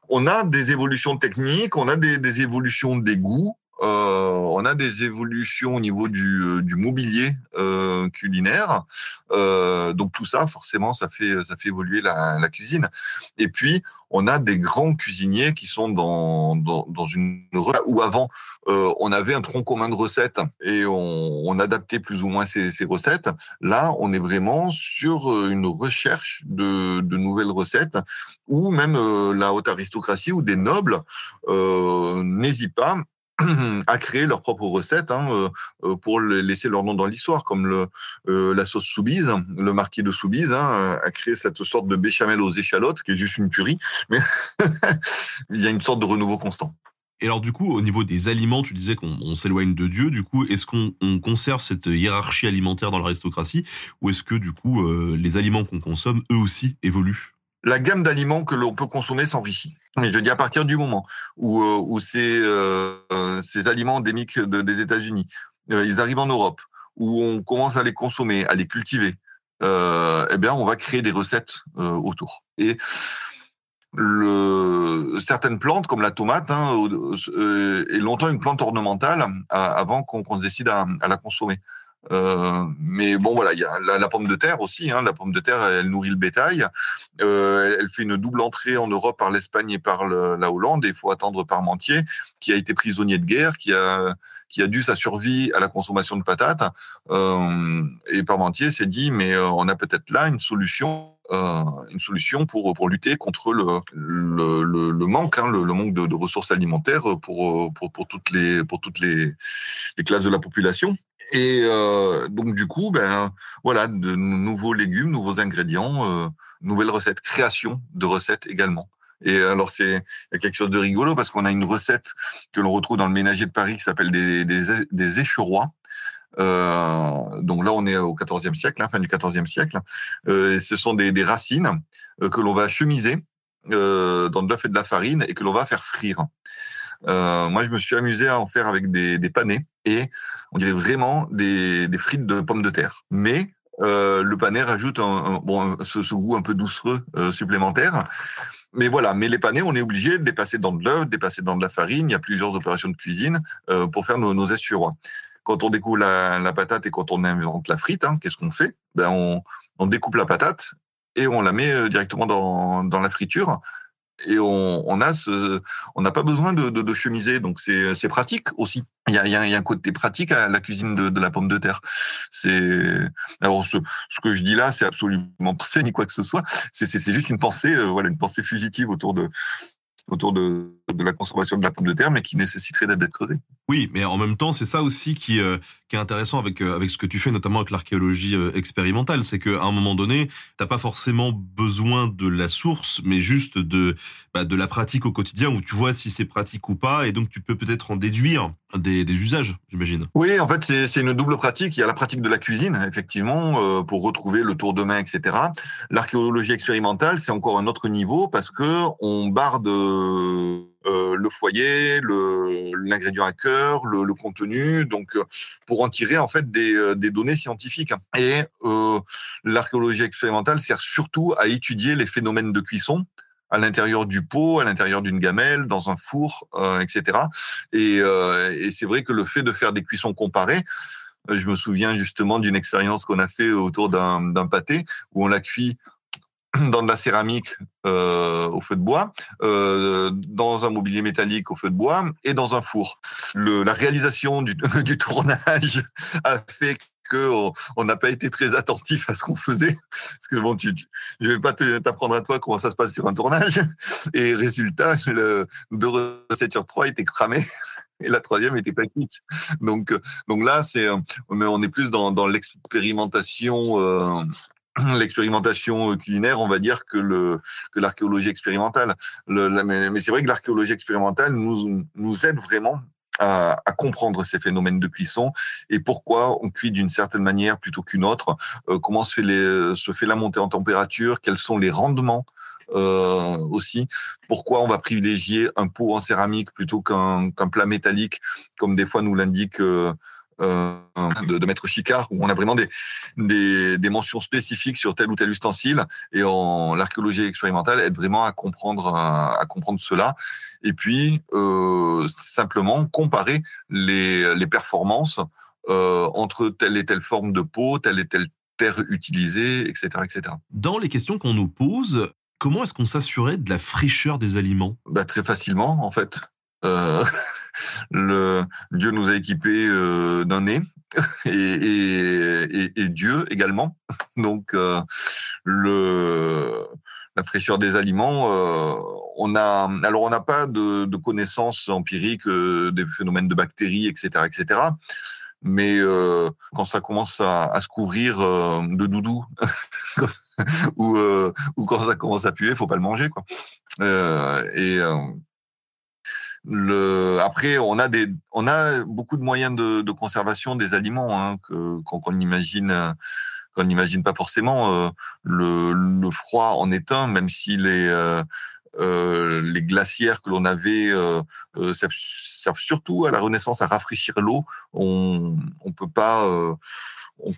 on a des évolutions techniques, on a des, des évolutions des goûts. Euh, on a des évolutions au niveau du, euh, du mobilier euh, culinaire. Euh, donc tout ça, forcément, ça fait ça fait évoluer la, la, cuisine. Et puis on a des grands cuisiniers qui sont dans dans, dans une où avant euh, on avait un tronc commun de recettes et on, on adaptait plus ou moins ces, ces, recettes. Là, on est vraiment sur une recherche de, de nouvelles recettes où même la haute aristocratie ou des nobles n'hésitent pas à créer leurs propres recettes hein, euh, euh, pour laisser leur nom dans l'histoire, comme le, euh, la sauce Soubise, le marquis de Soubise hein, a créé cette sorte de béchamel aux échalotes, qui est juste une tuerie, mais il y a une sorte de renouveau constant. Et alors du coup, au niveau des aliments, tu disais qu'on s'éloigne de Dieu. Du coup, est-ce qu'on conserve cette hiérarchie alimentaire dans l'aristocratie, ou est-ce que du coup, les aliments qu'on consomme, eux aussi, évoluent? La gamme d'aliments que l'on peut consommer s'enrichit. Mais je dis à partir du moment où, euh, où ces, euh, ces aliments endémiques de, des États-Unis, euh, ils arrivent en Europe, où on commence à les consommer, à les cultiver, euh, eh bien, on va créer des recettes euh, autour. Et certaines plantes, comme la tomate, hein, est longtemps une plante ornementale avant qu'on qu décide à, la consommer. Euh, mais bon, voilà, il y a la, pomme de terre aussi. Hein, la pomme de terre, elle nourrit le bétail. Euh, elle, fait une double entrée en Europe par l'Espagne et par la Hollande. Il faut attendre Parmentier, qui a été prisonnier de guerre, qui a qui a dû sa survie à la consommation de patates. Euh, et Parmentier s'est dit, mais on a peut-être là une solution une solution pour pour lutter contre le le, le, le manque hein, manque de, ressources alimentaires pour pour pour toutes les pour toutes les classes de la population et euh, donc du coup, ben voilà, de nouveaux légumes, nouveaux ingrédients, euh, nouvelles recettes, création de recettes également. Et alors c'est quelque chose de rigolo parce qu'on a une recette que l'on retrouve dans le ménager de Paris qui s'appelle des, des, des écherois. Euh, donc là, on est au XIVe siècle, hein, fin du XIVe siècle. Euh, ce sont des, des racines euh, que l'on va chemiser euh, dans de l'œuf et de la farine et que l'on va faire frire. Euh, moi, je me suis amusé à en faire avec des, des panais et on dirait vraiment des, des frites de pommes de terre. Mais euh, le panais rajoute un, bon, ce, ce, goût un peu doucereux euh, supplémentaire. Mais voilà, mais les panais, on est obligé de les passer dans de l'œuf, de les passer dans de la farine. Il y a plusieurs opérations de cuisine euh, pour faire nos, nos. Quand on découpe la, la, patate et quand on invente la frite, hein, qu'est-ce qu'on fait? Ben on, on découpe la patate et on la met euh, directement dans, dans la friture et on, on a ce, on n'a pas besoin de, de, de chemiser, donc c'est, c'est pratique aussi. Il y a, il y a, un côté pratique à la cuisine de, de la pomme de terre. C'est alors ce, ce, que je dis là, c'est absolument pas ni quoi que ce soit. C'est, c'est, c'est juste une pensée, euh, voilà, une pensée fugitive autour de autour de, de, la consommation de la pomme de terre, mais qui nécessiterait d'être creusée. Oui, mais en même temps, c'est ça aussi qui, euh, qui est intéressant avec, euh, avec ce que tu fais, notamment avec l'archéologie euh, expérimentale. C'est qu'à un moment donné, t'as pas forcément besoin de la source, mais juste de, bah, de la pratique au quotidien où tu vois si c'est pratique ou pas, et donc tu peux peut-être en déduire des, des usages, j'imagine. Oui, en fait, c'est une double pratique. Il y a la pratique de la cuisine, effectivement, pour retrouver le tour de main, etc. L'archéologie expérimentale, c'est encore un autre niveau parce que on barde euh, le foyer, l'ingrédient à cœur, le, le, contenu, donc euh, pour en tirer en fait des, euh, des données scientifiques. Et euh, l'archéologie expérimentale sert surtout à étudier les phénomènes de cuisson à l'intérieur du pot, à l'intérieur d'une gamelle, dans un four, euh, etc. Et, et c'est vrai que le fait de faire des cuissons comparées, je me souviens justement d'une expérience qu'on a fait autour d'un pâté où on l'a cuit dans de la céramique euh, au feu de bois, euh, dans un mobilier métallique au feu de bois et dans un four. Le, la réalisation du, du tournage a fait on n'a pas été très attentif à ce qu'on faisait. Parce que bon, tu, tu je vais pas t'apprendre à toi comment ça se passe sur un tournage. Et résultat, le 2 recettes sur 3 était cramé. Et la troisième était pas quitte. Donc, donc là, c'est, on est plus dans, dans l'expérimentation euh, l'expérimentation culinaire, on va dire, que le que l'archéologie expérimentale. Le, mais, c'est vrai que l'archéologie expérimentale nous nous aide vraiment à, à, comprendre ces phénomènes de cuisson et pourquoi on cuit d'une certaine manière plutôt qu'une autre, euh, comment se fait, les, se fait la montée en température, quels sont les rendements euh, aussi. Pourquoi on va privilégier un pot en céramique plutôt qu'un qu'un plat métallique, comme des fois nous l'indique euh, euh, de, de, Maître Chicard, où on a vraiment des, des, des, mentions spécifiques sur tel ou tel ustensile. Et en l'archéologie expérimentale aide vraiment à comprendre, à, à comprendre cela. Et puis, euh, simplement comparer les, les performances euh, entre telle et telle forme de peau, telle et telle terre utilisée, etc. etc. Dans les questions qu'on nous pose, comment est-ce qu'on s'assurait de la fraîcheur des aliments? Bah, Très facilement, en fait. Euh, le Dieu nous a équipés euh, d'un nez et, et, et, Dieu également. Donc euh, le la fraîcheur des aliments, euh, on a alors on n'a pas de, de, connaissances empiriques euh, des phénomènes de bactéries, etc., etc. Mais euh, quand ça commence à, à se couvrir de doudou ou, ou quand ça commence à puer, faut pas le manger, quoi. et le, après, on a des, on a beaucoup de moyens de, de conservation des aliments hein, qu'on imagine, qu'on n'imagine pas forcément. Euh, le, le, froid en est un, même si les euh, euh, les glacières que l'on avait euh, euh, servent, servent, surtout à la Renaissance à rafraîchir l'eau. On on peut pas on,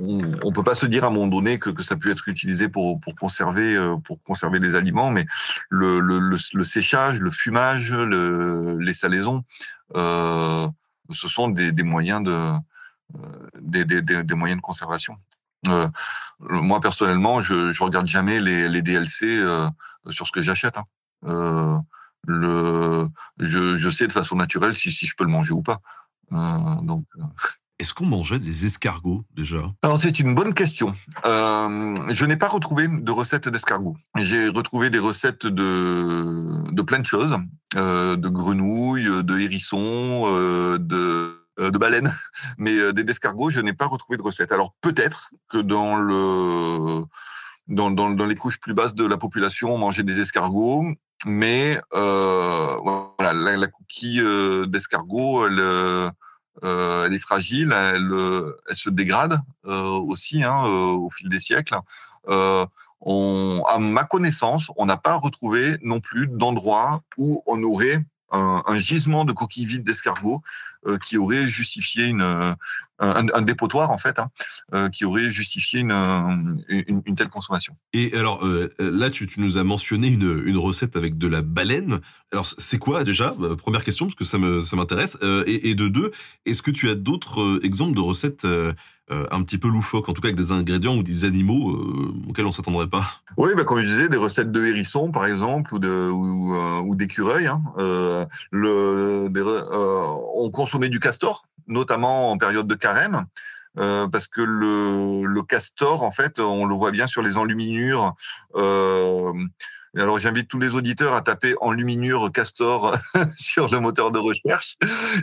on, peut pas se dire à un moment donné que, que ça peut être utilisé pour, pour conserver euh, pour conserver les aliments, mais le, le, le, séchage, le fumage, le, les salaisons, euh, ce sont des, des moyens de euh, des, des, des, moyens de conservation. Euh, moi personnellement, je, je regarde jamais les, les DLC euh, sur ce que j'achète. Hein. Euh, le, je, je sais de façon naturelle si, si je peux le manger ou pas. donc. Est-ce qu'on mangeait des escargots déjà? Alors c'est une bonne question. Euh, je n'ai pas retrouvé de recettes d'escargots. J'ai retrouvé des recettes de, de plein de choses, euh, de grenouilles, de hérissons, euh, de, de baleines, mais des escargots, je n'ai pas retrouvé de recettes. Alors peut-être que dans le dans, dans, les couches plus basses de la population, on mangeait des escargots, mais voilà, la, la coquille d'escargot, elle euh, elle est fragile, elle, euh, elle se dégrade euh, aussi hein, euh, au fil des siècles. Euh, on, à ma connaissance, on n'a pas retrouvé non plus d'endroit où on aurait un, gisement de coquilles vides d'escargots euh, qui aurait justifié une, un, un, dépotoir en fait, hein, euh, qui aurait justifié une, une, telle consommation. Et alors euh, là, tu, nous as mentionné une, une, recette avec de la baleine. Alors c'est quoi déjà? Euh, Première question parce que ça ça m'intéresse. Euh, et, et, de deux, est-ce que tu as d'autres exemples de recettes un petit peu loufoques, en tout cas avec des ingrédients ou des animaux auxquels on s'attendrait pas Oui, bah, comme je disais, des recettes de hérisson par exemple ou de d'écureuil. Hein. on consommait du castor, notamment en période de carême. Euh, parce que le, castor, en fait, on le voit bien sur les enluminures. Euh, alors, j'invite tous les auditeurs à taper enluminure castor sur le moteur de recherche,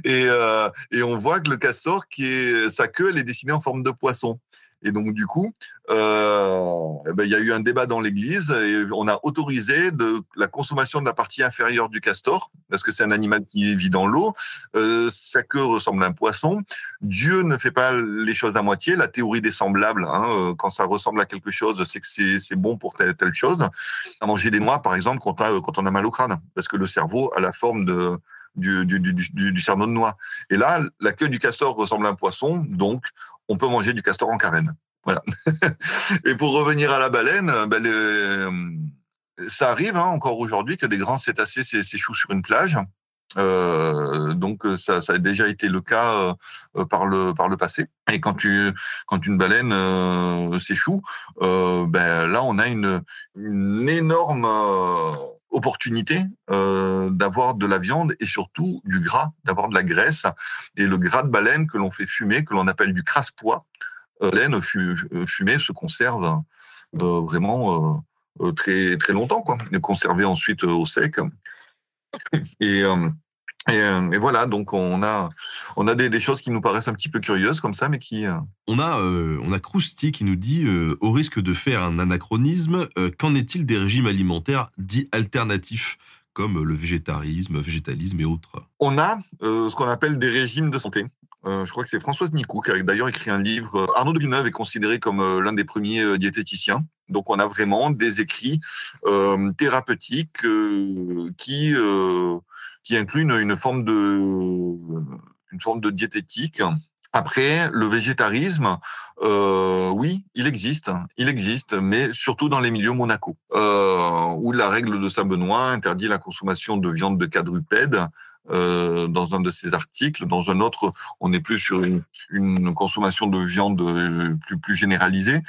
et, euh, et on voit que le castor, qui est sa queue, elle est dessinée en forme de poisson. Et donc, du coup, euh, eh ben, il y a eu un débat dans l'Église et on a autorisé de, la consommation de la partie inférieure du castor, parce que c'est un animal qui vit dans l'eau. Euh, sa queue ressemble à un poisson. Dieu ne fait pas les choses à moitié. La théorie des semblables, hein, euh, quand ça ressemble à quelque chose, c'est que c'est bon pour telle chose. À manger des noix, par exemple, a, quand on a mal au crâne, parce que le cerveau a la forme de du, du, du, du, cerveau de noix. Et là, la queue du castor ressemble à un poisson, donc on peut manger du castor en carène. Voilà. et pour revenir à la baleine, ben le, ça arrive hein, encore aujourd'hui que des grands cétacés s'échouent sur une plage. Euh, donc ça, ça, a déjà été le cas euh, par le par le passé. Et quand tu quand une baleine euh, s'échoue, euh, ben là on a une, une énorme opportunité euh, d'avoir de la viande et surtout du gras, d'avoir de la graisse. Et le gras de baleine que l'on fait fumer, que l'on appelle du crasse-pois, euh, la laine fumée se conserve euh, vraiment euh, très très longtemps, quoi. Conservé ensuite au sec. Et, et, et, voilà, donc on a on a des, des, choses qui nous paraissent un petit peu curieuses comme ça, mais qui. Euh, on a, euh, on a Krusty qui nous dit, euh, au risque de faire un anachronisme, qu'en est-il des régimes alimentaires dits alternatifs comme le végétarisme, végétalisme et autres? On a ce qu'on appelle des régimes de santé. je crois que c'est Françoise Nicou qui a d'ailleurs écrit un livre. Arnaud de Villeneuve est considéré comme l'un des premiers diététiciens. Donc on a vraiment des écrits thérapeutiques qui qui inclut une, forme de une forme de diététique. Après, le végétarisme, euh, oui, il existe, il existe, mais surtout dans les milieux monaco, euh, où la règle de Saint-Benoît interdit la consommation de viande de quadrupède. Euh, dans un de ses articles, dans un autre, on est plus sur une, consommation de viande plus plus généralisée.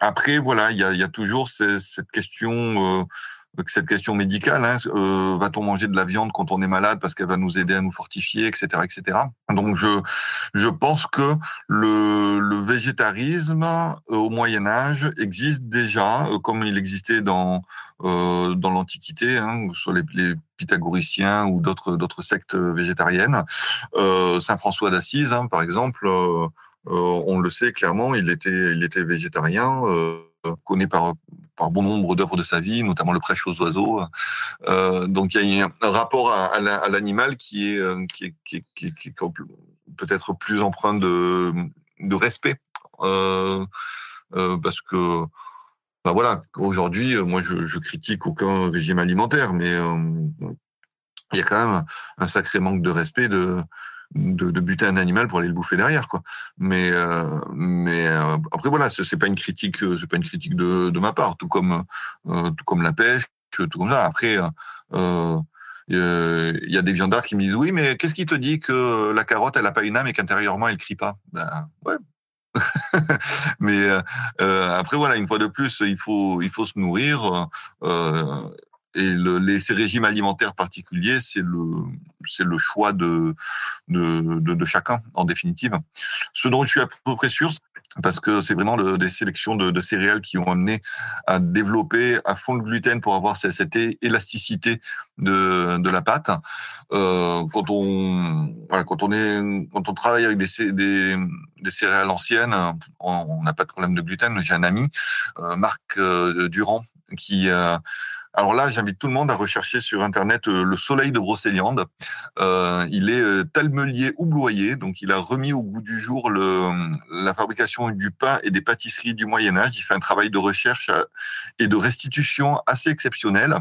Après, voilà, il y a, toujours cette question cette question médicale, hein, euh, va-t-on manger de la viande quand on est malade parce qu'elle va nous aider à nous fortifier, etc., etc. Donc je je pense que le, le végétarisme euh, au Moyen Âge existe déjà, euh, comme il existait dans euh, dans l'Antiquité, hein, sur les, les, pythagoriciens ou d'autres d'autres sectes végétariennes. Saint François d'Assise, hein, par exemple, on le sait clairement, il était il était végétarien, connaît par par bon nombre d'œuvres de sa vie, notamment le prêche aux oiseaux. Euh, donc il y a un rapport à, l'animal qui est, euh, qui est, qui qui qui peut-être plus empreint de, respect. Euh, euh, parce que ben voilà, aujourd'hui, moi je, je, critique aucun régime alimentaire, mais euh, il y a quand même un sacré manque de respect de, de, de, buter un animal pour aller le bouffer derrière quoi. Mais euh, mais euh, après voilà c'est pas une critique euh, c'est pas une critique de, de ma part tout comme euh, tout comme la pêche tout comme ça. Après euh, il y a des viandards qui me disent oui mais qu'est-ce qui te dit que la carotte elle a pas une âme et qu'intérieurement elle crie pas? Ben ouais. Mais après voilà une fois de plus il faut il faut se nourrir et le, les, ces régimes alimentaires particuliers, c'est le, c'est le choix de, de, de, chacun, en définitive. Ce dont je suis à peu près sûr, parce que c'est vraiment le, des sélections de, de, céréales qui ont amené à développer à fond le gluten pour avoir cette, cette élasticité de, de la pâte. Euh, quand on voilà, quand on est quand on travaille avec des, des, des céréales anciennes, on n'a pas de problème de gluten. J'ai un ami, euh, Marc euh, Durand, qui euh, alors là, j'invite tout le monde à rechercher sur Internet euh, le soleil de Brocéliande. Euh, il est euh, talmelier bloyer, donc il a remis au goût du jour le, la fabrication du pain et des pâtisseries du Moyen Âge. Il fait un travail de recherche et de restitution assez exceptionnel.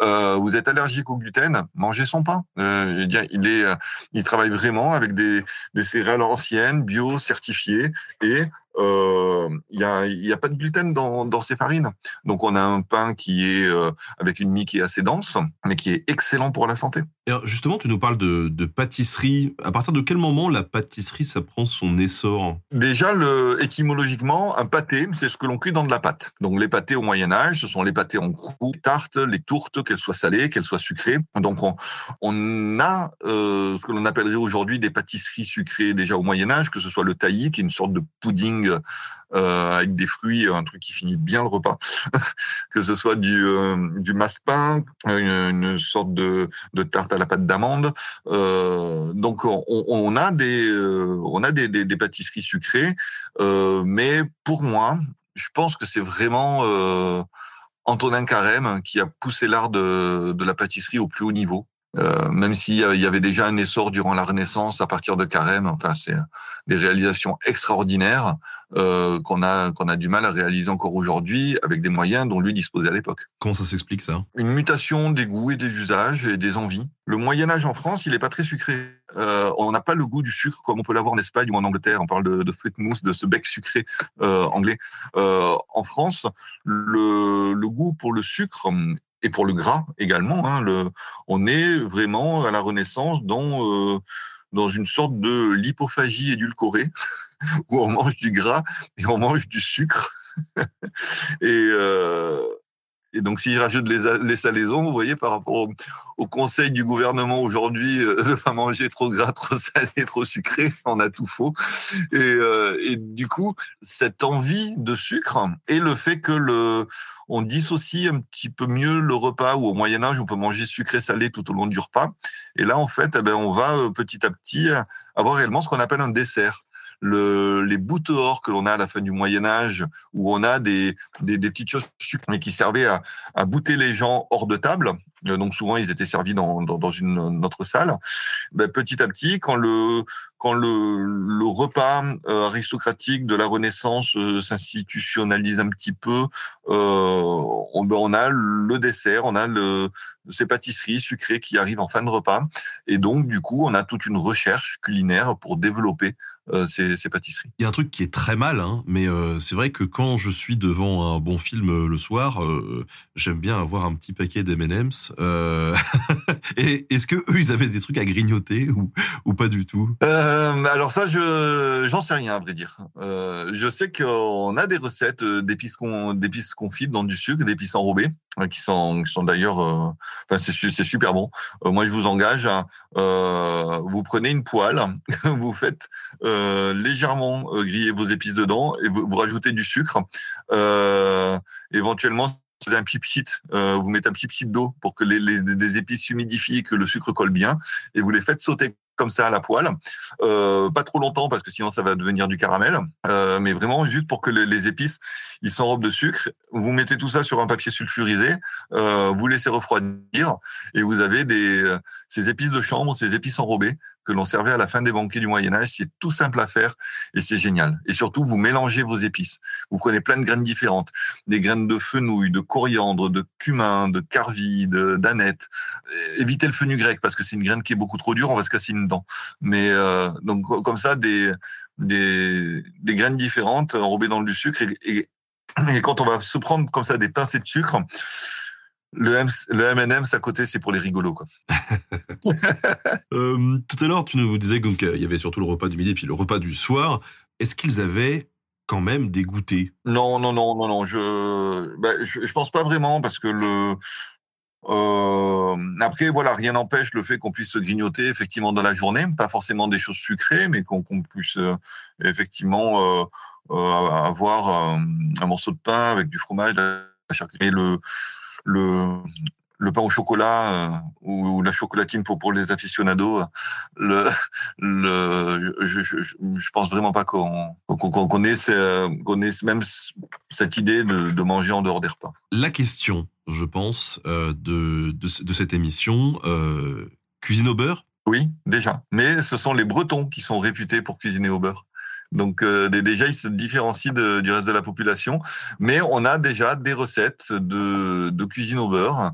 Vous êtes allergique au gluten, mangez son pain. Il est, il travaille vraiment avec des, des céréales anciennes, bio, certifiées et euh, il n'y a, y a pas de gluten dans, dans ces farines. Donc on a un pain qui est euh, avec une mie qui est assez dense, mais qui est excellent pour la santé. Et justement, tu nous parles de, de, pâtisserie. À partir de quel moment la pâtisserie, ça prend son essor? Déjà, le, étymologiquement, un pâté, c'est ce que l'on cuit dans de la pâte. Donc les pâtés au Moyen Âge, ce sont les pâtés en croûte, tartes, les tourtes, qu'elles soient salées, qu'elles soient sucrées. Donc on, on a euh, ce que l'on appellerait aujourd'hui des pâtisseries sucrées déjà au Moyen Âge, que ce soit le taillis, qui est une sorte de pudding euh, avec des fruits, un truc qui finit bien le repas, que ce soit du, euh, massepain, une, sorte de, tarte à la pâte d'amande. Euh, donc on, a des, euh, on a des, pâtisseries sucrées, mais pour moi, je pense que c'est vraiment Antonin Carême qui a poussé l'art de la pâtisserie au plus haut niveau. Euh, même s'il y avait déjà un essor durant la Renaissance à partir de Carême, enfin c'est des réalisations extraordinaires euh, qu'on a qu'on a du mal à réaliser encore aujourd'hui avec des moyens dont lui disposait à l'époque. Comment ça s'explique ça? Une mutation des goûts et des usages et des envies. Le Moyen Âge en France, il n'est pas très sucré. Euh, on n'a pas le goût du sucre comme on peut l'avoir en Espagne ou en Angleterre. On parle de, de street mousse, de ce bec sucré euh, anglais. Euh, en France, le, le goût pour le sucre et pour le gras également. Hein, le, on est vraiment à la Renaissance dans, euh, dans une sorte de lipophagie édulcorée, où on mange du gras et on mange du sucre. et, euh, Et donc, si je rajoute les, les salaisons, vous voyez, par rapport au, au conseil du gouvernement aujourd'hui euh, de pas manger trop gras, trop salé, trop sucré, on a tout faux. Et, euh, et du coup, cette envie de sucre et le fait que le on dissocie un petit peu mieux le repas ou au Moyen Âge on peut manger sucré salé tout au long du repas. Et là en fait, eh ben, on va euh, petit à petit avoir réellement ce qu'on appelle un dessert le, les bouts or que l'on a à la fin du Moyen Âge, où on a des, des, des petites choses mais qui servaient à, à bouter les gens hors de table. Euh, donc souvent ils étaient servis dans, dans, dans une autre salle. Ben, petit à petit, quand le quand le, le repas euh, aristocratique de la Renaissance euh, s'institutionnalise un petit peu, on, ben, on a le dessert, on a le, ces pâtisseries sucrées qui arrivent en fin de repas, et donc du coup on a toute une recherche culinaire pour développer euh, ces, ces, pâtisseries. Il y a un truc qui est très mal, hein, mais euh, c'est vrai que quand je suis devant un bon film euh, le soir, euh, j'aime bien avoir un petit paquet d'M&M's. et est-ce que eux, ils avaient des trucs à grignoter ou, pas du tout? Alors ça, je j'en sais rien à vrai dire. je sais qu'on a des recettes d'épices d'épices confites dans du sucre, d'épices enrobées qui sont, qui sont d'ailleurs, euh, enfin c'est super bon. Euh, moi, je vous engage. Euh, vous prenez une poêle, vous faites légèrement griller vos épices dedans et vous, vous rajoutez du sucre. éventuellement, un pipit, euh, vous mettez un pipit d'eau pour que les, les, les épices s'humidifient, que le sucre colle bien, et vous les faites sauter comme ça à la poêle, euh, pas trop longtemps parce que sinon ça va devenir du caramel, euh, mais vraiment juste pour que les, les épices ils s'enrobent de sucre. Vous mettez tout ça sur un papier sulfurisé, euh, vous laissez refroidir et vous avez des euh, ces épices de chambre, ces épices enrobées que l'on servait à la fin des banquets du Moyen Âge. C'est tout simple à faire et c'est génial. Et surtout, vous mélangez vos épices. Vous prenez plein de graines différentes, des graines de fenouil, de coriandre, de cumin, de carvi, d'aneth. Évitez le fenugrec parce que c'est une graine qui est beaucoup trop dure, on va se casser une dent. Mais euh, donc comme ça, des, des, des graines différentes enrobées dans du sucre et, et, et quand on va se prendre comme ça des pincées de sucre, le, M, le M&M's à côté, c'est pour les rigolos, quoi. euh, tout à l'heure, tu nous disais qu'il y avait surtout le repas du midi puis le repas du soir. Est-ce qu'ils avaient quand même des goûters? Non, non, non, non, non. Je, bah, je, je pense pas vraiment parce que le. Euh, après, voilà, rien n'empêche le fait qu'on puisse se grignoter effectivement dans la journée, pas forcément des choses sucrées, mais qu'on qu puisse euh, effectivement avoir un morceau de pain avec du fromage, de la charcuterie. Et le, le, le pain au chocolat euh, ou, la chocolatine pour, pour les aficionados, le, le, je, je, je pense vraiment pas qu'on qu'on connaisse, connaisse même cette idée de, de, manger en dehors des repas. La question, je pense, euh, de, de, de, cette émission, euh, cuisine au beurre? Oui, déjà. Mais ce sont les Bretons qui sont réputés pour cuisiner au beurre. Donc euh, déjà, ils se différencient de, du reste de la population, mais on a déjà des recettes de, cuisine au beurre.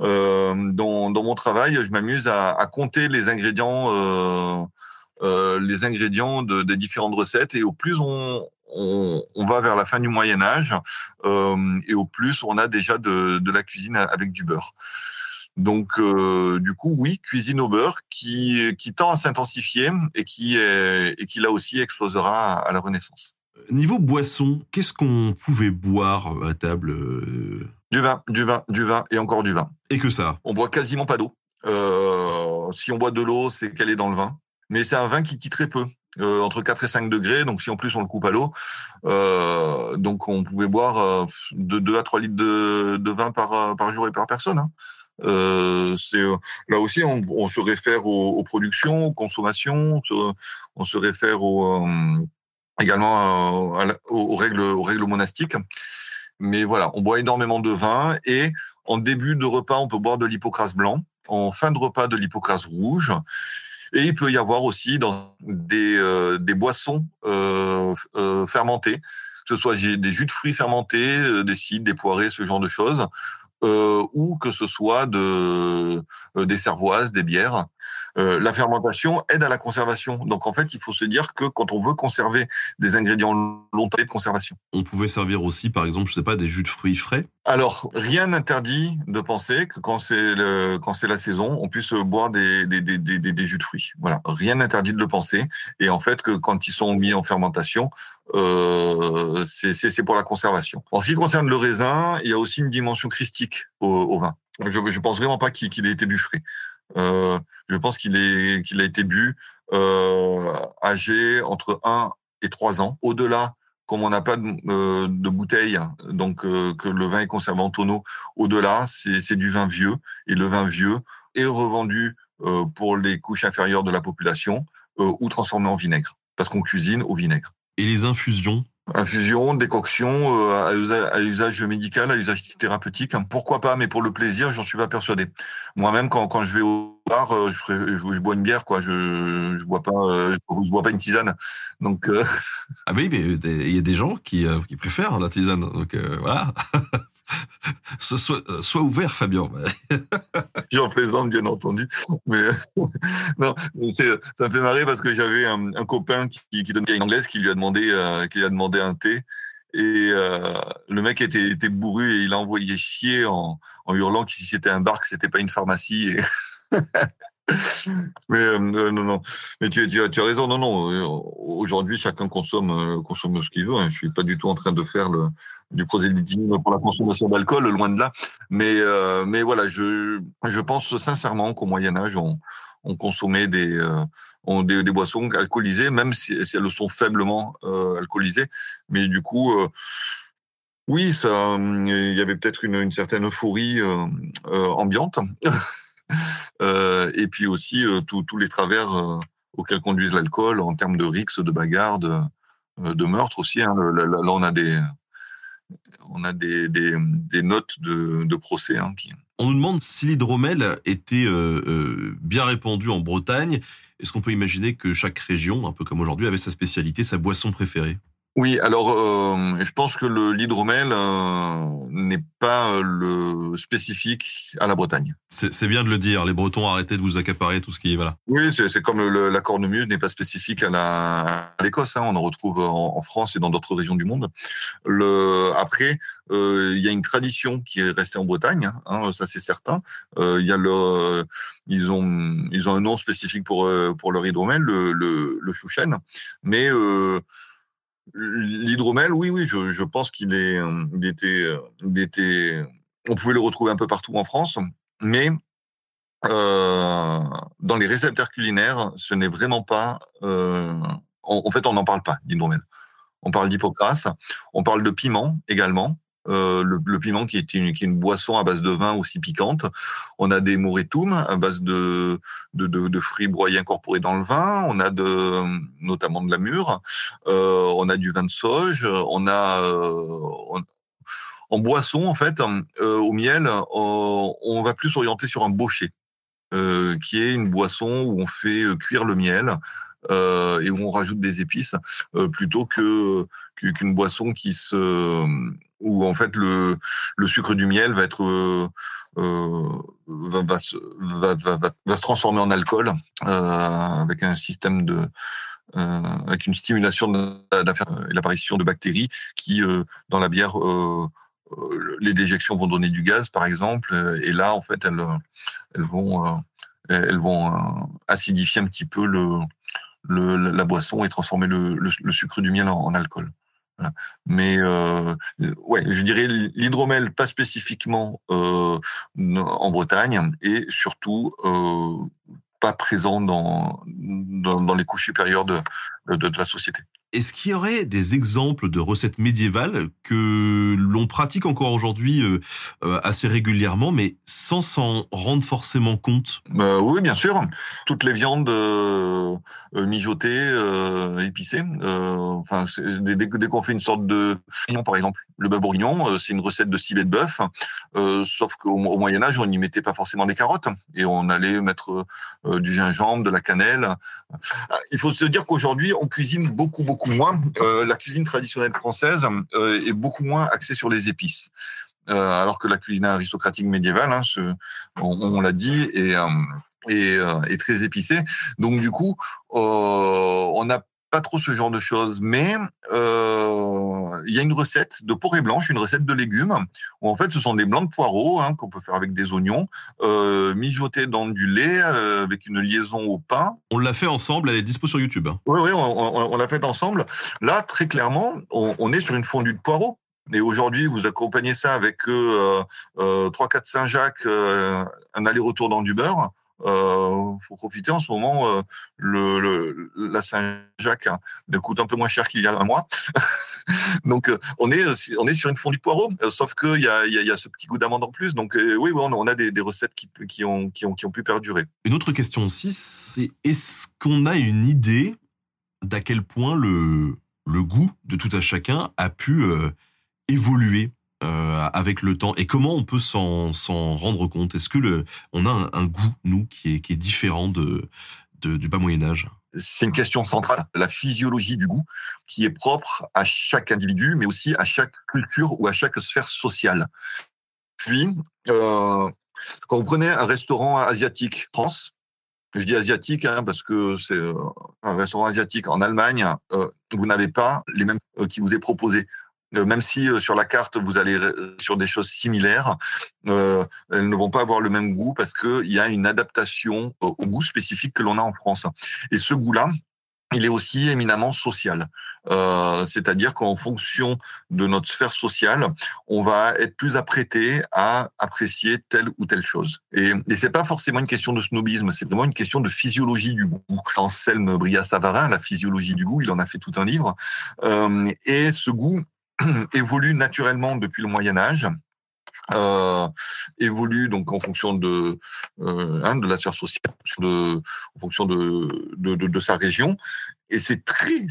Euh, dans, mon travail, je m'amuse à, compter les ingrédients, euh, euh les ingrédients de, des différentes recettes, et au plus on, on, on, va vers la fin du Moyen Âge, euh, et au plus on a déjà de, de la cuisine avec du beurre. Donc, euh, du coup, oui, cuisine au beurre qui, qui tend à s'intensifier et qui, est, et qui là aussi explosera à la Renaissance. Niveau boisson, qu'est-ce qu'on pouvait boire à table Du vin, du vin, du vin et encore du vin. Et que ça? On boit quasiment pas d'eau. Euh, si on boit de l'eau, c'est qu'elle est dans le vin. Mais c'est un vin qui quitte très peu. Euh, entre 4 et 5 degrés, donc si en plus on le coupe à l'eau, euh, donc on pouvait boire euh, de 2 à 3 litres de, de vin par, par jour et par personne. Hein. Euh, c'est là aussi on, se réfère aux, productions, aux consommations, on se, réfère euh, également euh, aux, règles, monastiques. Mais voilà, on boit énormément de vin et en début de repas, on peut boire de l'hypocrase blanc, en fin de repas de l'hypocrase rouge. Et il peut y avoir aussi dans des, euh, boissons euh, euh, fermentées, que ce soit des jus de fruits fermentés, des cidres, des poirées, ce genre de choses, euh, ou que ce soit de, euh, des cervoises, des bières. Euh, la fermentation aide à la conservation. Donc en fait, il faut se dire que quand on veut conserver des ingrédients longtemps de conservation. On pouvait servir aussi, par exemple, je sais pas, des jus de fruits frais. Alors rien n'interdit de penser que quand c'est le, quand c'est la saison, on puisse boire des des, des, des, des jus de fruits. Voilà, rien n'interdit de le penser. Et en fait, que quand ils sont mis en fermentation, euh, c'est pour la conservation. En ce qui concerne le raisin, il y a aussi une dimension christique au, au vin. Je ne pense vraiment pas qu'il ait été bu frais. Euh, je pense qu'il qu'il a été bu euh, âgé entre 1 et 3 ans. Au-delà, comme on n'a pas de, euh, de, bouteille, donc que le vin est conservé en tonneau, au-delà, c'est du vin vieux. Et le vin vieux est revendu pour les couches inférieures de la population ou transformé en vinaigre, parce qu'on cuisine au vinaigre. Et les infusions Infusion, décoction, euh, à, usage, à, usage, médical, à usage thérapeutique. Pourquoi pas, mais pour le plaisir, j'en suis pas persuadé. Moi-même, quand, quand je vais au bar, euh, je, je, je, bois une bière, quoi. Je, je bois pas, euh, je bois pas une tisane. Donc. Euh... Ah oui, mais il y a des gens qui, qui préfèrent la tisane. Donc voilà. Sois, sois, ouvert, Fabien. J'en plaisante, bien entendu. Mais non, ça me fait marrer parce que j'avais un, un, copain qui, qui donnait une anglaise qui lui a demandé, euh, qui lui a demandé un thé. Et euh, le mec était, était, bourru et il a envoyé chier en, en hurlant que si c'était un bar, que c'était pas une pharmacie. Et mais euh, non, non. Mais tu, as raison. Non, non. Aujourd'hui, chacun consomme, euh, consomme ce qu'il veut. Hein. Je suis pas du tout en train de faire le, du prosélytisme pour la consommation d'alcool, loin de là. Mais, euh, mais voilà, je, je pense sincèrement qu'au Moyen Âge, on, on consommait des, des, boissons alcoolisées, même si, elles sont faiblement alcoolisées. Mais du coup, oui, ça, il y avait peut-être une, certaine euphorie ambiante. et puis aussi tous les travers auxquels conduisent l'alcool en termes de rixes, de bagarres, de, meurtres aussi. Hein. Là, on a des notes de, procès. Hein. On nous demande si l'hydromel était euh, euh, bien répandu en Bretagne. Est-ce qu'on peut imaginer que chaque région, un peu comme aujourd'hui, avait sa spécialité, sa boisson préférée? Oui, alors euh, je pense que l'hydromel euh, n'est pas le spécifique à la Bretagne. C'est bien de le dire. Les Bretons arrêtez de vous accaparer tout ce qui est voilà. Oui, c'est comme le, la cornemuse n'est pas spécifique à l'Écosse. Hein, on en retrouve en, en, France et dans d'autres régions du monde. Le, après, euh, il y a une tradition qui est restée en Bretagne, hein, ça c'est certain. Euh, il y a le, ils ont ils ont un nom spécifique pour pour leur hydromel, le, le, le chouchen, mais L'hydromel, oui, oui, je, je pense qu'il est, il était, il était, on pouvait le retrouver un peu partout en France, mais euh, dans les récepteurs culinaires, ce n'est vraiment pas, euh, en, en, fait, on n'en parle pas d'hydromel. On parle d'hypocrase, on parle de piment également, euh, le, piment qui est, une, boisson à base de vin aussi piquante. On a des moretum à base de, de, fruits broyés incorporés dans le vin. On a de, notamment de la mûre. Euh, on a du vin de sauge. On a euh, en boisson en fait au miel, on, va plus s'orienter sur un bochet, euh, qui est une boisson où on fait cuire le miel. Et où on rajoute des épices plutôt que qu'une boisson qui se où en fait le, sucre du miel va euh, euh, se transformer en alcool euh, avec un système de euh, avec une stimulation de, de l'apparition de bactéries qui dans la bière les déjections vont donner du gaz par exemple et là en fait elles vont acidifier un petit peu la boisson et transformer le, sucre du miel en alcool. Mais euh, je dirais l'hydromel pas spécifiquement euh, en Bretagne et surtout euh, pas présent dans, les couches supérieures de la société. Est-ce qu'il y aurait des exemples de recettes médiévales que l'on pratique encore aujourd'hui euh, assez régulièrement, mais sans s'en rendre forcément compte? Bah, Oui, bien sûr. Toutes les viandes euh, mijotées, euh, épicées. enfin, dès, qu'on fait une sorte de par exemple, le bœuf bourguignon, c'est une recette de civet de bœuf, sauf qu'au au Moyen Âge, on n'y mettait pas forcément des carottes et on allait mettre du gingembre, de la cannelle. Il faut se dire qu'aujourd'hui, on cuisine beaucoup, beaucoup moins. Euh, la cuisine traditionnelle française euh, est beaucoup moins axée sur les épices. Euh, alors que la cuisine aristocratique médiévale, hein, on, l'a dit, et, et très épicé. Donc du coup, on n'a pas trop ce genre de choses, mais euh, il y a une recette de porrée blanche, une recette de légumes, où en fait ce sont des blancs de poireaux hein, qu'on peut faire avec des oignons, euh, mijotés dans du lait euh, avec une liaison au pain. On l'a fait ensemble, elle est dispo sur YouTube. Oui, oui, on, l'a fait ensemble. Là, très clairement, on, est sur une fondue de poireaux. Et aujourd'hui, vous accompagnez ça avec euh, 3 4 Saint-Jacques, un aller-retour dans du beurre euh, faut profiter en ce moment. Euh, le, la Saint-Jacques hein, coûte un peu moins cher qu'il y a un mois. donc euh, on est on est sur une fondue de poireaux, euh, sauf qu'il y a, y a ce petit goût d'amande en plus. Donc oui, oui, on a des, des, recettes qui, qui, ont, qui, ont, qui ont pu perdurer. Une autre question aussi, c'est est-ce qu'on a une idée d'à quel point le, le goût de tout à chacun a pu évoluer? Euh, avec le temps et comment on peut s'en rendre compte? Est-ce que on a un, goût nous qui est, différent du bas Moyen Âge? C'est une question centrale, la physiologie du goût, qui est propre à chaque individu, mais aussi à chaque culture ou à chaque sphère sociale. Puis, euh, quand vous prenez un restaurant asiatique France, je dis asiatique hein, parce que c'est euh, un restaurant asiatique en Allemagne, vous n'avez pas les mêmes qui vous est proposé. Euh, même si euh, sur la carte vous allez euh, sur des choses similaires, elles ne vont pas avoir le même goût parce qu'il y a une adaptation au goût spécifique que l'on a en France. Et ce goût-là, il est aussi éminemment social. Euh, C'est-à-dire qu'en fonction de notre sphère sociale, on va être plus apprêté à apprécier telle ou telle chose. Et, et c'est pas forcément une question de snobisme, c'est vraiment une question de physiologie du goût. Anselme Bria-Savarin, La physiologie du goût, il en a fait tout un livre. Euh, et ce goût, évolue naturellement depuis le Moyen Âge. Euh, évolue donc en fonction de euh, hein, de la sphère sociale, de, en fonction de, de, sa région, et c'est très,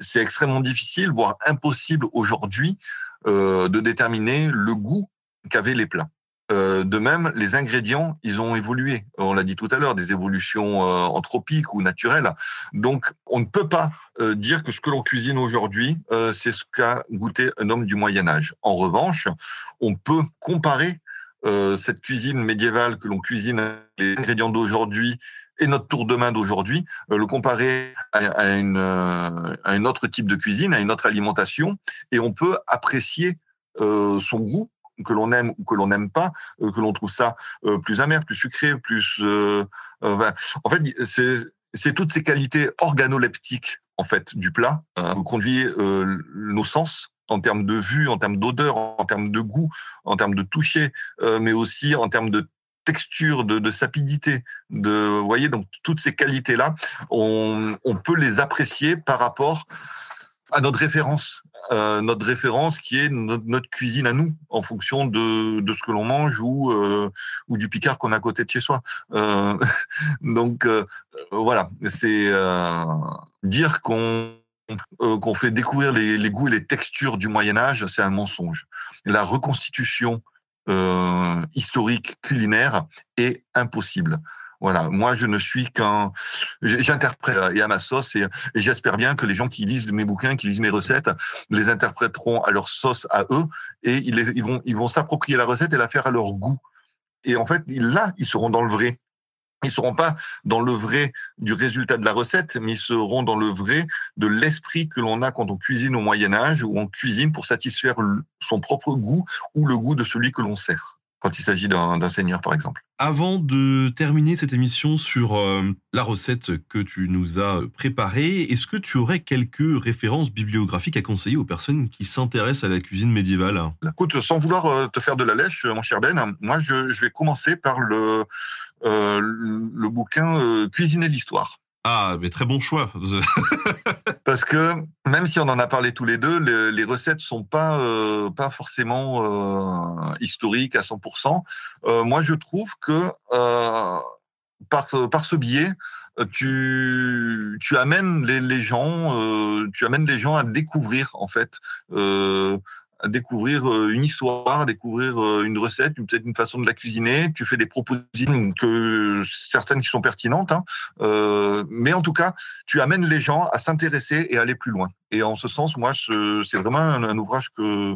c'est extrêmement difficile, voire impossible aujourd'hui, euh, de déterminer le goût qu'avaient les plats. Euh, de même, les ingrédients, ils ont évolué. On l'a dit tout à l'heure, des évolutions euh, anthropiques ou naturelles. Donc, on ne peut pas euh, dire que ce que l'on cuisine aujourd'hui, c'est ce qu'a goûté un homme du Moyen Âge. En revanche, on peut comparer cette cuisine médiévale que l'on cuisine les ingrédients d'aujourd'hui et notre tour de main d'aujourd'hui, le comparer à un autre type de cuisine, à une autre alimentation, et on peut apprécier son goût que l'on aime ou que l'on n'aime pas, euh, que l'on trouve ça euh, plus amer, plus sucré, plus. Euh, en fait, c'est toutes ces qualités organoleptiques en fait du plat qui conduit nos sens en termes de vue, en termes d'odeur, en termes de goût, en termes de toucher, mais aussi en termes de texture, de, sapidité, de, vous voyez, donc toutes ces qualités-là, on, on, peut les apprécier par rapport à notre référence, euh, notre référence qui est notre, cuisine à nous, en fonction de, de ce que l'on mange ou, euh, ou du picard qu'on a à côté de chez soi. Euh, donc euh, voilà, c'est euh, dire qu'on qu'on fait découvrir les, les, goûts et les textures du Moyen Âge, c'est un mensonge. La reconstitution historique culinaire est impossible. Voilà, moi je ne suis qu'un, j'interprète et à ma sauce et, j'espère bien que les gens qui lisent mes bouquins, qui lisent mes recettes, les interpréteront à leur sauce à eux et ils, vont ils vont s'approprier la recette et la faire à leur goût. Et en fait là, ils seront dans le vrai. Ils seront pas dans le vrai du résultat de la recette, mais ils seront dans le vrai de l'esprit que l'on a quand on cuisine au Moyen Âge, ou on cuisine pour satisfaire son propre goût ou le goût de celui que l'on sert quand il s'agit d'un seigneur, par exemple. Avant de terminer cette émission sur euh, la recette que tu nous as préparée, est-ce que tu aurais quelques références bibliographiques à conseiller aux personnes qui s'intéressent à la cuisine médiévale? Écoute, sans vouloir euh, te faire de la lèche, mon cher Ben, moi je, vais commencer par le, euh, le bouquin Cuisiner l'histoire. Ah, mais très bon choix. Parce que même si on en a parlé tous les deux, les, recettes sont pas euh, pas forcément euh, historiques à 100%. Euh, moi, je trouve que par par ce biais, tu tu amènes les, les gens, tu amènes les gens à découvrir en fait à découvrir euh, une histoire, à découvrir euh, une recette, peut-être une façon de la cuisiner. Tu fais des propositions que certaines qui sont pertinentes, hein. euh, mais en tout cas, tu amènes les gens à s'intéresser et à aller plus loin. Et en ce sens, moi, c'est vraiment un, ouvrage que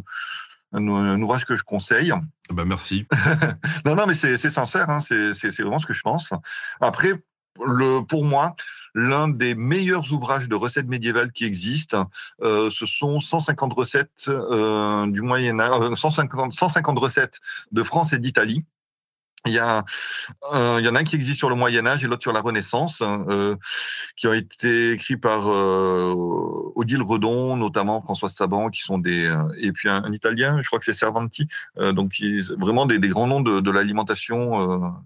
un, un ouvrage que je conseille. Bah merci. non, non, mais c'est sincère, hein, c'est vraiment ce que je pense. Après, le, pour moi, l'un des meilleurs ouvrages de recettes médiévales qui existent, euh, ce sont 150 recettes euh, du Moyen Âge, euh, 150, 150 recettes de France et d'Italie. Il y, a, euh, il y en a un qui existe sur le Moyen Âge et l'autre sur la Renaissance, euh, qui ont été écrits par euh, Odile Redon, notamment François Saban, qui sont des euh, et puis un, Italien, je crois que c'est Cervanti, euh, donc ils, vraiment des, des grands noms de, de l'alimentation.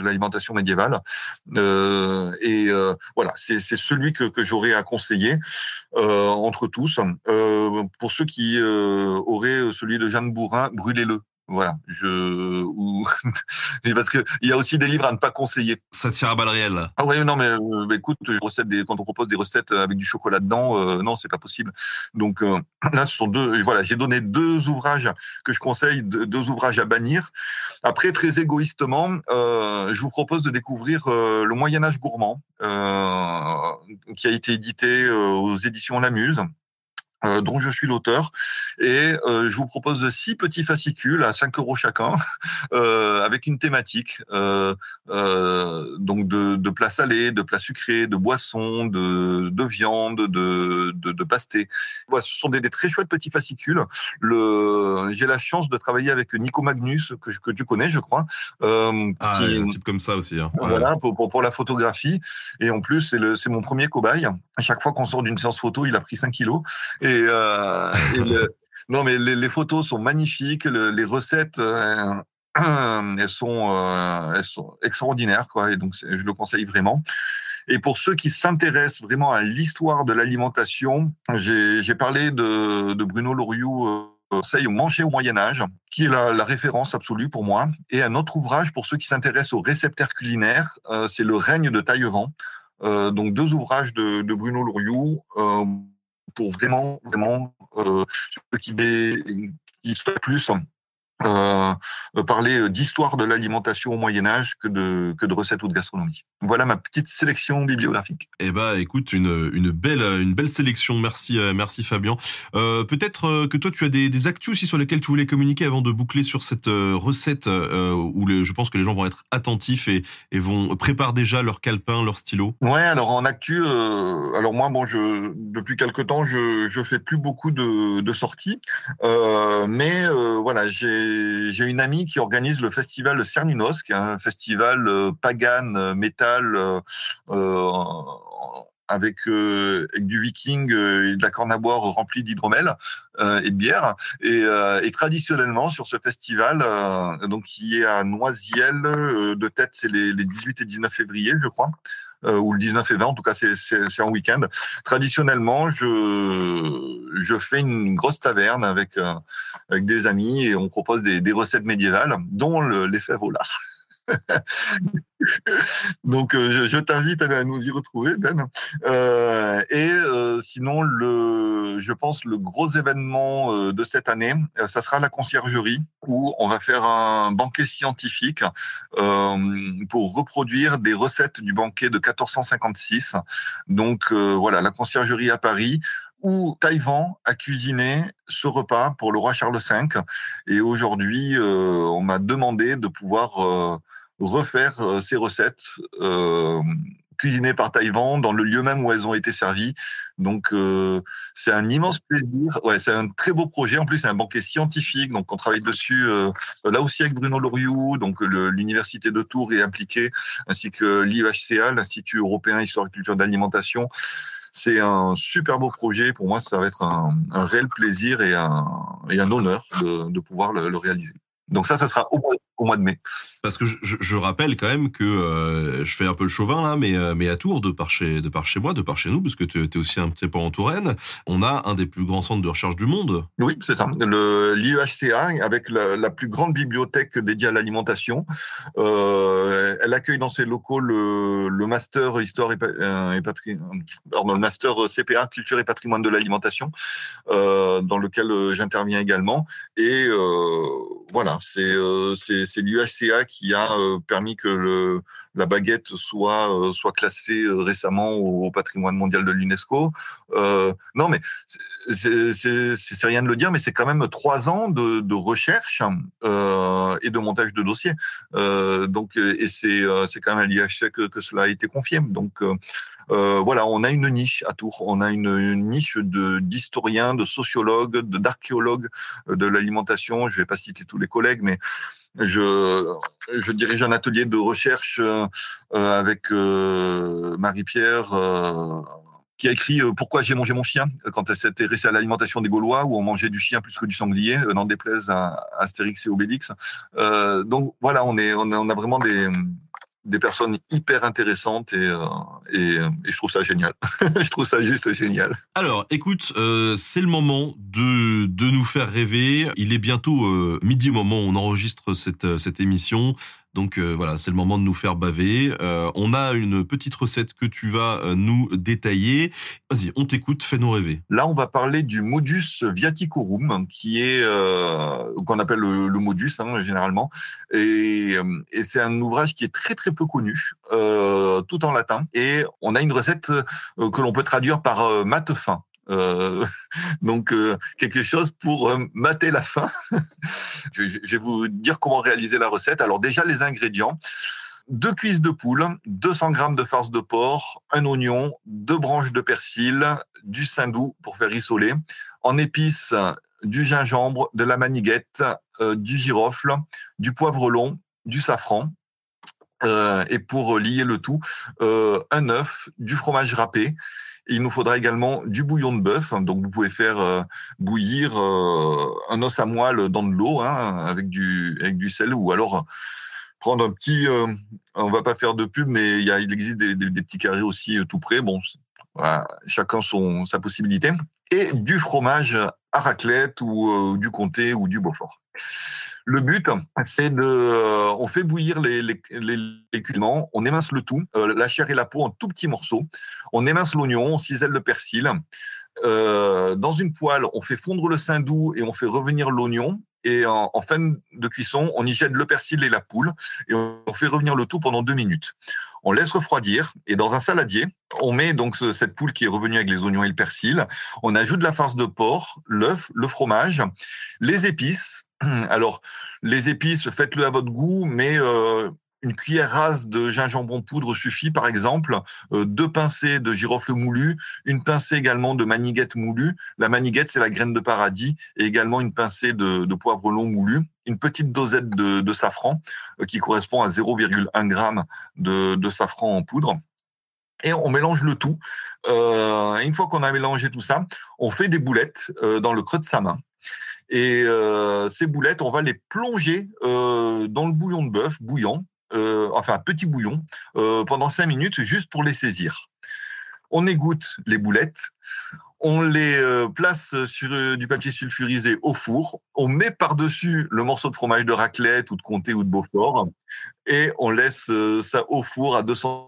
De l'alimentation médiévale. Euh, et euh, voilà c'est celui que, que j'aurais à conseiller euh, entre tous. Pour ceux qui auraient celui de Jeanne Bourrin brûlez-le voilà je ou parce que il y a aussi des livres à ne pas conseiller. Ça tire à balles réelles. ah ouais non mais euh, bah, écoute recettes des, quand on propose des recettes avec du chocolat dedans euh, non c'est pas possible. Donc euh, là ce sont deux voilà j'ai donné deux ouvrages que je conseille deux, ouvrages à bannir. Après très égoïstement euh, je vous propose de découvrir euh, le Moyen Âge gourmand euh, qui a été édité aux éditions Lamuse euh, dont je suis l'auteur. Et euh, je vous propose six petits fascicules à 5 euros chacun, euh, avec une thématique, euh, euh, donc de, de plats salés, de plats sucrés, de boissons, de, de viande, de, de, de pastés. Voilà, ce sont des, des très chouettes petits fascicules. Le, j'ai la chance de travailler avec Nico Magnus, que, que tu connais, je crois. Euh, Ah, qui- un type comme ça aussi. Hein. Voilà, pour, pour, pour la photographie. Et en plus, c'est le- c'est mon premier cobaye. À chaque fois qu'on sort d'une séance photo, il a pris 5 kilos. Et, euh, non, mais les, photos sont magnifiques. le- les recettes, euh, euh, elles sont extraordinaires. Quoi, et donc, je le conseille vraiment. Et pour ceux qui s'intéressent vraiment à l'histoire de l'alimentation, j'ai parlé de, Bruno Loriot. euh, conseil Manger au Moyen Âge, qui est la, référence absolue pour moi. Et un autre ouvrage pour ceux qui s'intéressent aux réceptaires culinaires, c'est Le règne de Taillevent. Euh, donc deux ouvrages de, Bruno Loriot euh, pour vraiment, vraiment euh, ceux qui, qui souhaitent plus euh, parler d'histoire de l'alimentation au Moyen Âge que de, que de recettes ou de gastronomie. Voilà ma petite sélection bibliographique. Eh ben, écoute, une, une belle, une belle sélection. Merci, euh, merci Fabien. Euh, Peut-être euh, que toi, tu as des, des actus aussi sur lesquels tu voulais communiquer avant de boucler sur cette euh, recette euh, où je pense que les gens vont être attentifs et, et vont préparer déjà leur calepin, leur stylo. Ouais, alors en actu, euh, alors moi, bon, je depuis quelque temps, je je fais plus beaucoup de, de sorties, euh, mais euh, voilà, j'ai j'ai une amie qui organise le festival Cernunos, un festival euh, pagan euh, métal euh, avec, du viking euh, et de la corne à boire remplie d'hydromel et de bière. Et, traditionnellement sur ce festival, donc qui est à Noisiel, de tête, c'est les, les 18 et 19 février, je crois ou le 19 et 20, en tout cas c'est c'est en week-end. Traditionnellement, je je fais une grosse taverne avec euh, avec des amis et on propose des, des recettes médiévales, dont le- les fèves. Donc euh, je, je t'invite à nous y retrouver, Ben. Euh, et euh, sinon, le, je pense le gros événement euh, de cette année, euh, ça sera la conciergerie où on va faire un banquet scientifique euh, pour reproduire des recettes du banquet de 1456. Donc voilà, la conciergerie à Paris où Taïwan a cuisiné ce repas pour le roi Charles V. Et aujourd'hui, on m'a demandé de pouvoir refaire euh, ces recettes euh, cuisinées par Taïwan dans le lieu même où elles ont été servies. Donc euh, c'est un immense plaisir. Ouais, c'est un très beau projet. En plus, c'est un banquet scientifique. Donc on travaille dessus euh, là aussi avec Bruno Loriot. Donc l'université de Tours est impliquée, ainsi que l'IHCA, l'Institut européen Histoire et Culture d'Alimentation. C'est un super beau projet. Pour moi, ça va être un, un réel plaisir et un, et un honneur de, de pouvoir le, le réaliser. Donc ça, ça sera au mois, au mois de mai. Parce que je, rappelle quand même que euh, je fais un peu le chauvin là, mais, euh, mais à Tours, de par chez, de par chez moi, de par chez nous, parce que tu es aussi un petit peu en Touraine, on a un des plus grands centres de recherche du monde. Oui, c'est ça. L'IEHCA, avec la, la plus grande bibliothèque dédiée à l'alimentation, euh, elle accueille dans ses locaux le, le master histoire et, et patrimoine, le master CPA culture et patrimoine de l'alimentation, dans lequel j'interviens également. Et voilà, c'est c'est l'UHCA qui a permis que la baguette soit soit classée récemment au, patrimoine mondial de l'UNESCO. non, mais c'est rien de le dire, mais c'est quand même trois ans de, de recherche et de montage de dossiers. donc, et c'est c'est quand même à l'IHCA que, cela a été confié. Donc euh, voilà, on a une niche à Tours, on a une, niche de d'historiens, de sociologues, d'archéologues euh, de l'alimentation. Je ne vais pas citer tous les collègues, mais je, dirige un atelier de recherche euh, avec Marie-Pierre qui a écrit Pourquoi j'ai mangé mon chien quand elle s'est intéressée à l'alimentation des Gaulois, où on mangeait du chien plus que du sanglier, n'en déplaise à Astérix et Obélix. donc voilà, on, est, on a vraiment des, des personnes hyper intéressantes et, euh, et, et, je trouve ça génial. je trouve ça juste génial. Alors, écoute, euh, c'est le moment de, de nous faire rêver. Il est bientôt euh, midi au moment où on enregistre cette, cette émission. Donc euh, voilà, c'est le moment de nous faire baver. Euh, on a une petite recette que tu vas euh, nous détailler. Vas-y, on t'écoute, fais-nous rêver. Là, on va parler du modus viaticorum, qui est qu'on appelle le, modus hein, généralement, et, et c'est un ouvrage qui est très très peu connu, tout en latin. Et on a une recette que l'on peut traduire par mate fin. Euh, donc euh, quelque chose pour euh, mater la faim. je, vais vous dire comment réaliser la recette. Alors déjà les ingrédients. Deux cuisses de poule, 200 grammes de farce de porc, un oignon, deux branches de persil, du saindoux pour faire rissoler, en épices du gingembre, de la maniguette, du girofle, du poivre long, du safran, et pour lier le tout, un œuf, du fromage râpé il nous faudra également du bouillon de bœuf. Donc, vous pouvez faire euh, bouillir euh, un os à moelle dans de l'eau hein, avec, du, sel ou alors prendre un petit. Euh, on va pas faire de pub, mais il, existe des, petits carrés aussi tout près. Bon, chacun son, sa possibilité. Et du fromage à raclette ou du comté ou du Beaufort. Le but, c'est de, euh, on fait bouillir les, les, les, on émince le tout, euh, la chair et la peau en tout petits morceaux, on émince l'oignon, on cisèle le persil. Euh, dans une poêle, on fait fondre le saindoux et on fait revenir l'oignon. Et en, fin de cuisson, on y jette le persil et la poule et on fait revenir le tout pendant deux minutes. On laisse refroidir et dans un saladier, on met donc cette poule qui est revenue avec les oignons et le persil. On ajoute la farce de porc, l'œuf, le fromage, les épices, Alors, les épices, faites-le à votre goût, mais euh, une cuillère rase de gingembre poudre suffit, par exemple, euh, deux pincées de girofle moulu, une pincée également de maniguette moulu. La maniguette, c'est la graine de paradis, et également une pincée de, poivre long moulu, une petite dosette de, safran, euh, qui correspond à 0,1 g de, de, safran en poudre. Et on mélange le tout. une fois qu'on a mélangé tout ça, on fait des boulettes dans le creux de sa main. Et euh, ces boulettes, on va les plonger euh, dans le bouillon de bœuf bouillant, euh, enfin un petit bouillon, pendant cinq minutes, juste pour les saisir. On égoutte les boulettes, on les place sur du papier sulfurisé au four, on met par-dessus le morceau de fromage de raclette ou de comté ou de Beaufort, et on laisse ça au four à 200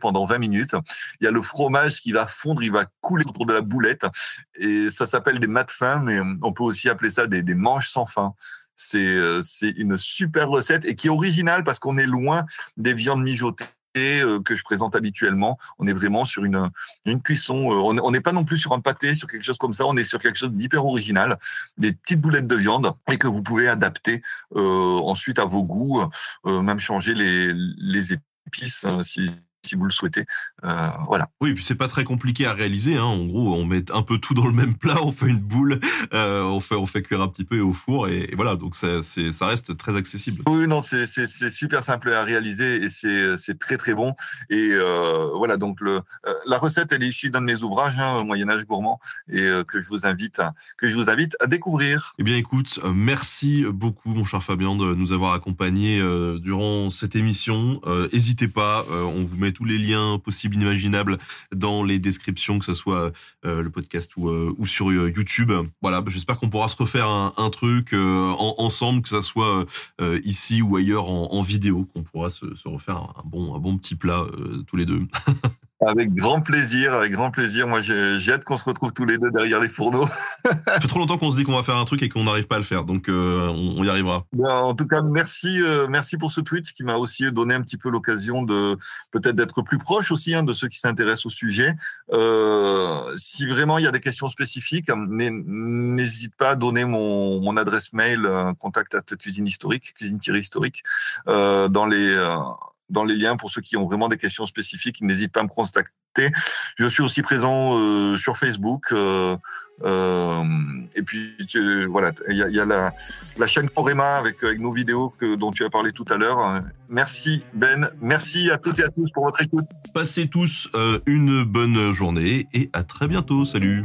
pendant 20 minutes. Il y a le fromage qui va fondre, il va couler autour de la boulette. Et ça s'appelle des mats fins, mais on peut aussi appeler ça des manches sans fin. C'est euh, c'est une super recette et qui est originale parce qu'on est loin des viandes mijotées euh, que je présente habituellement. On est vraiment sur une, une cuisson. Euh, on n'est pas non plus sur un pâté, sur quelque chose comme ça. On est sur quelque chose d'hyper original, des petites boulettes de viande et que vous pouvez adapter ensuite à vos goûts, même changer les, les épices si, si vous le souhaitez. Euh, voilà. Oui, et puis c'est pas très compliqué à réaliser. Hein. En gros, on met un peu tout dans le même plat, on fait une boule, euh, on fait on fait cuire un petit peu au four et, voilà. Donc ça c'est ça reste très accessible. Oui, non, c'est c'est super simple à réaliser et c'est c'est très très bon. Et euh, voilà, donc le la recette elle est issue d'un de mes ouvrages, hein, Moyen Âge gourmand, et que je vous invite à, que je vous invite à découvrir. Eh bien, écoute, merci beaucoup, mon cher Fabien, de nous avoir accompagnés durant cette émission. N'hésitez pas, on vous met tous les liens possibles, inimaginables dans les descriptions, que ce soit euh, le podcast ou, euh, sur euh, YouTube. Voilà, j'espère qu'on pourra se refaire un, truc ensemble, que ce soit ici ou ailleurs en, vidéo, qu'on pourra se, se, refaire un bon, un bon petit plat tous les deux. Avec grand plaisir, avec grand plaisir. Moi, j'ai hâte qu'on se retrouve tous les deux derrière les fourneaux. Ça fait trop longtemps qu'on se dit qu'on va faire un truc et qu'on n'arrive pas à le faire, donc euh, on, y arrivera. Ben, en tout cas, merci, euh, merci pour ce tweet qui m'a aussi donné un petit peu l'occasion de peut-être d'être plus proche aussi hein, de ceux qui s'intéressent au sujet. Euh, si vraiment il y a des questions spécifiques, n'hésite pas à donner mon, mon adresse mail, contact à cuisine historique, cuisine-historique, dans les dans les liens pour ceux qui ont vraiment des questions spécifiques. N'hésite pas à me contacter. Je suis aussi présent euh, sur Facebook. Euh, euh, et puis voilà, il y a, la, chaîne Corema avec, avec nos vidéos que, dont tu as parlé tout à l'heure. Merci Ben, merci à toutes et à tous pour votre écoute. Passez tous une bonne journée et à très bientôt. Salut.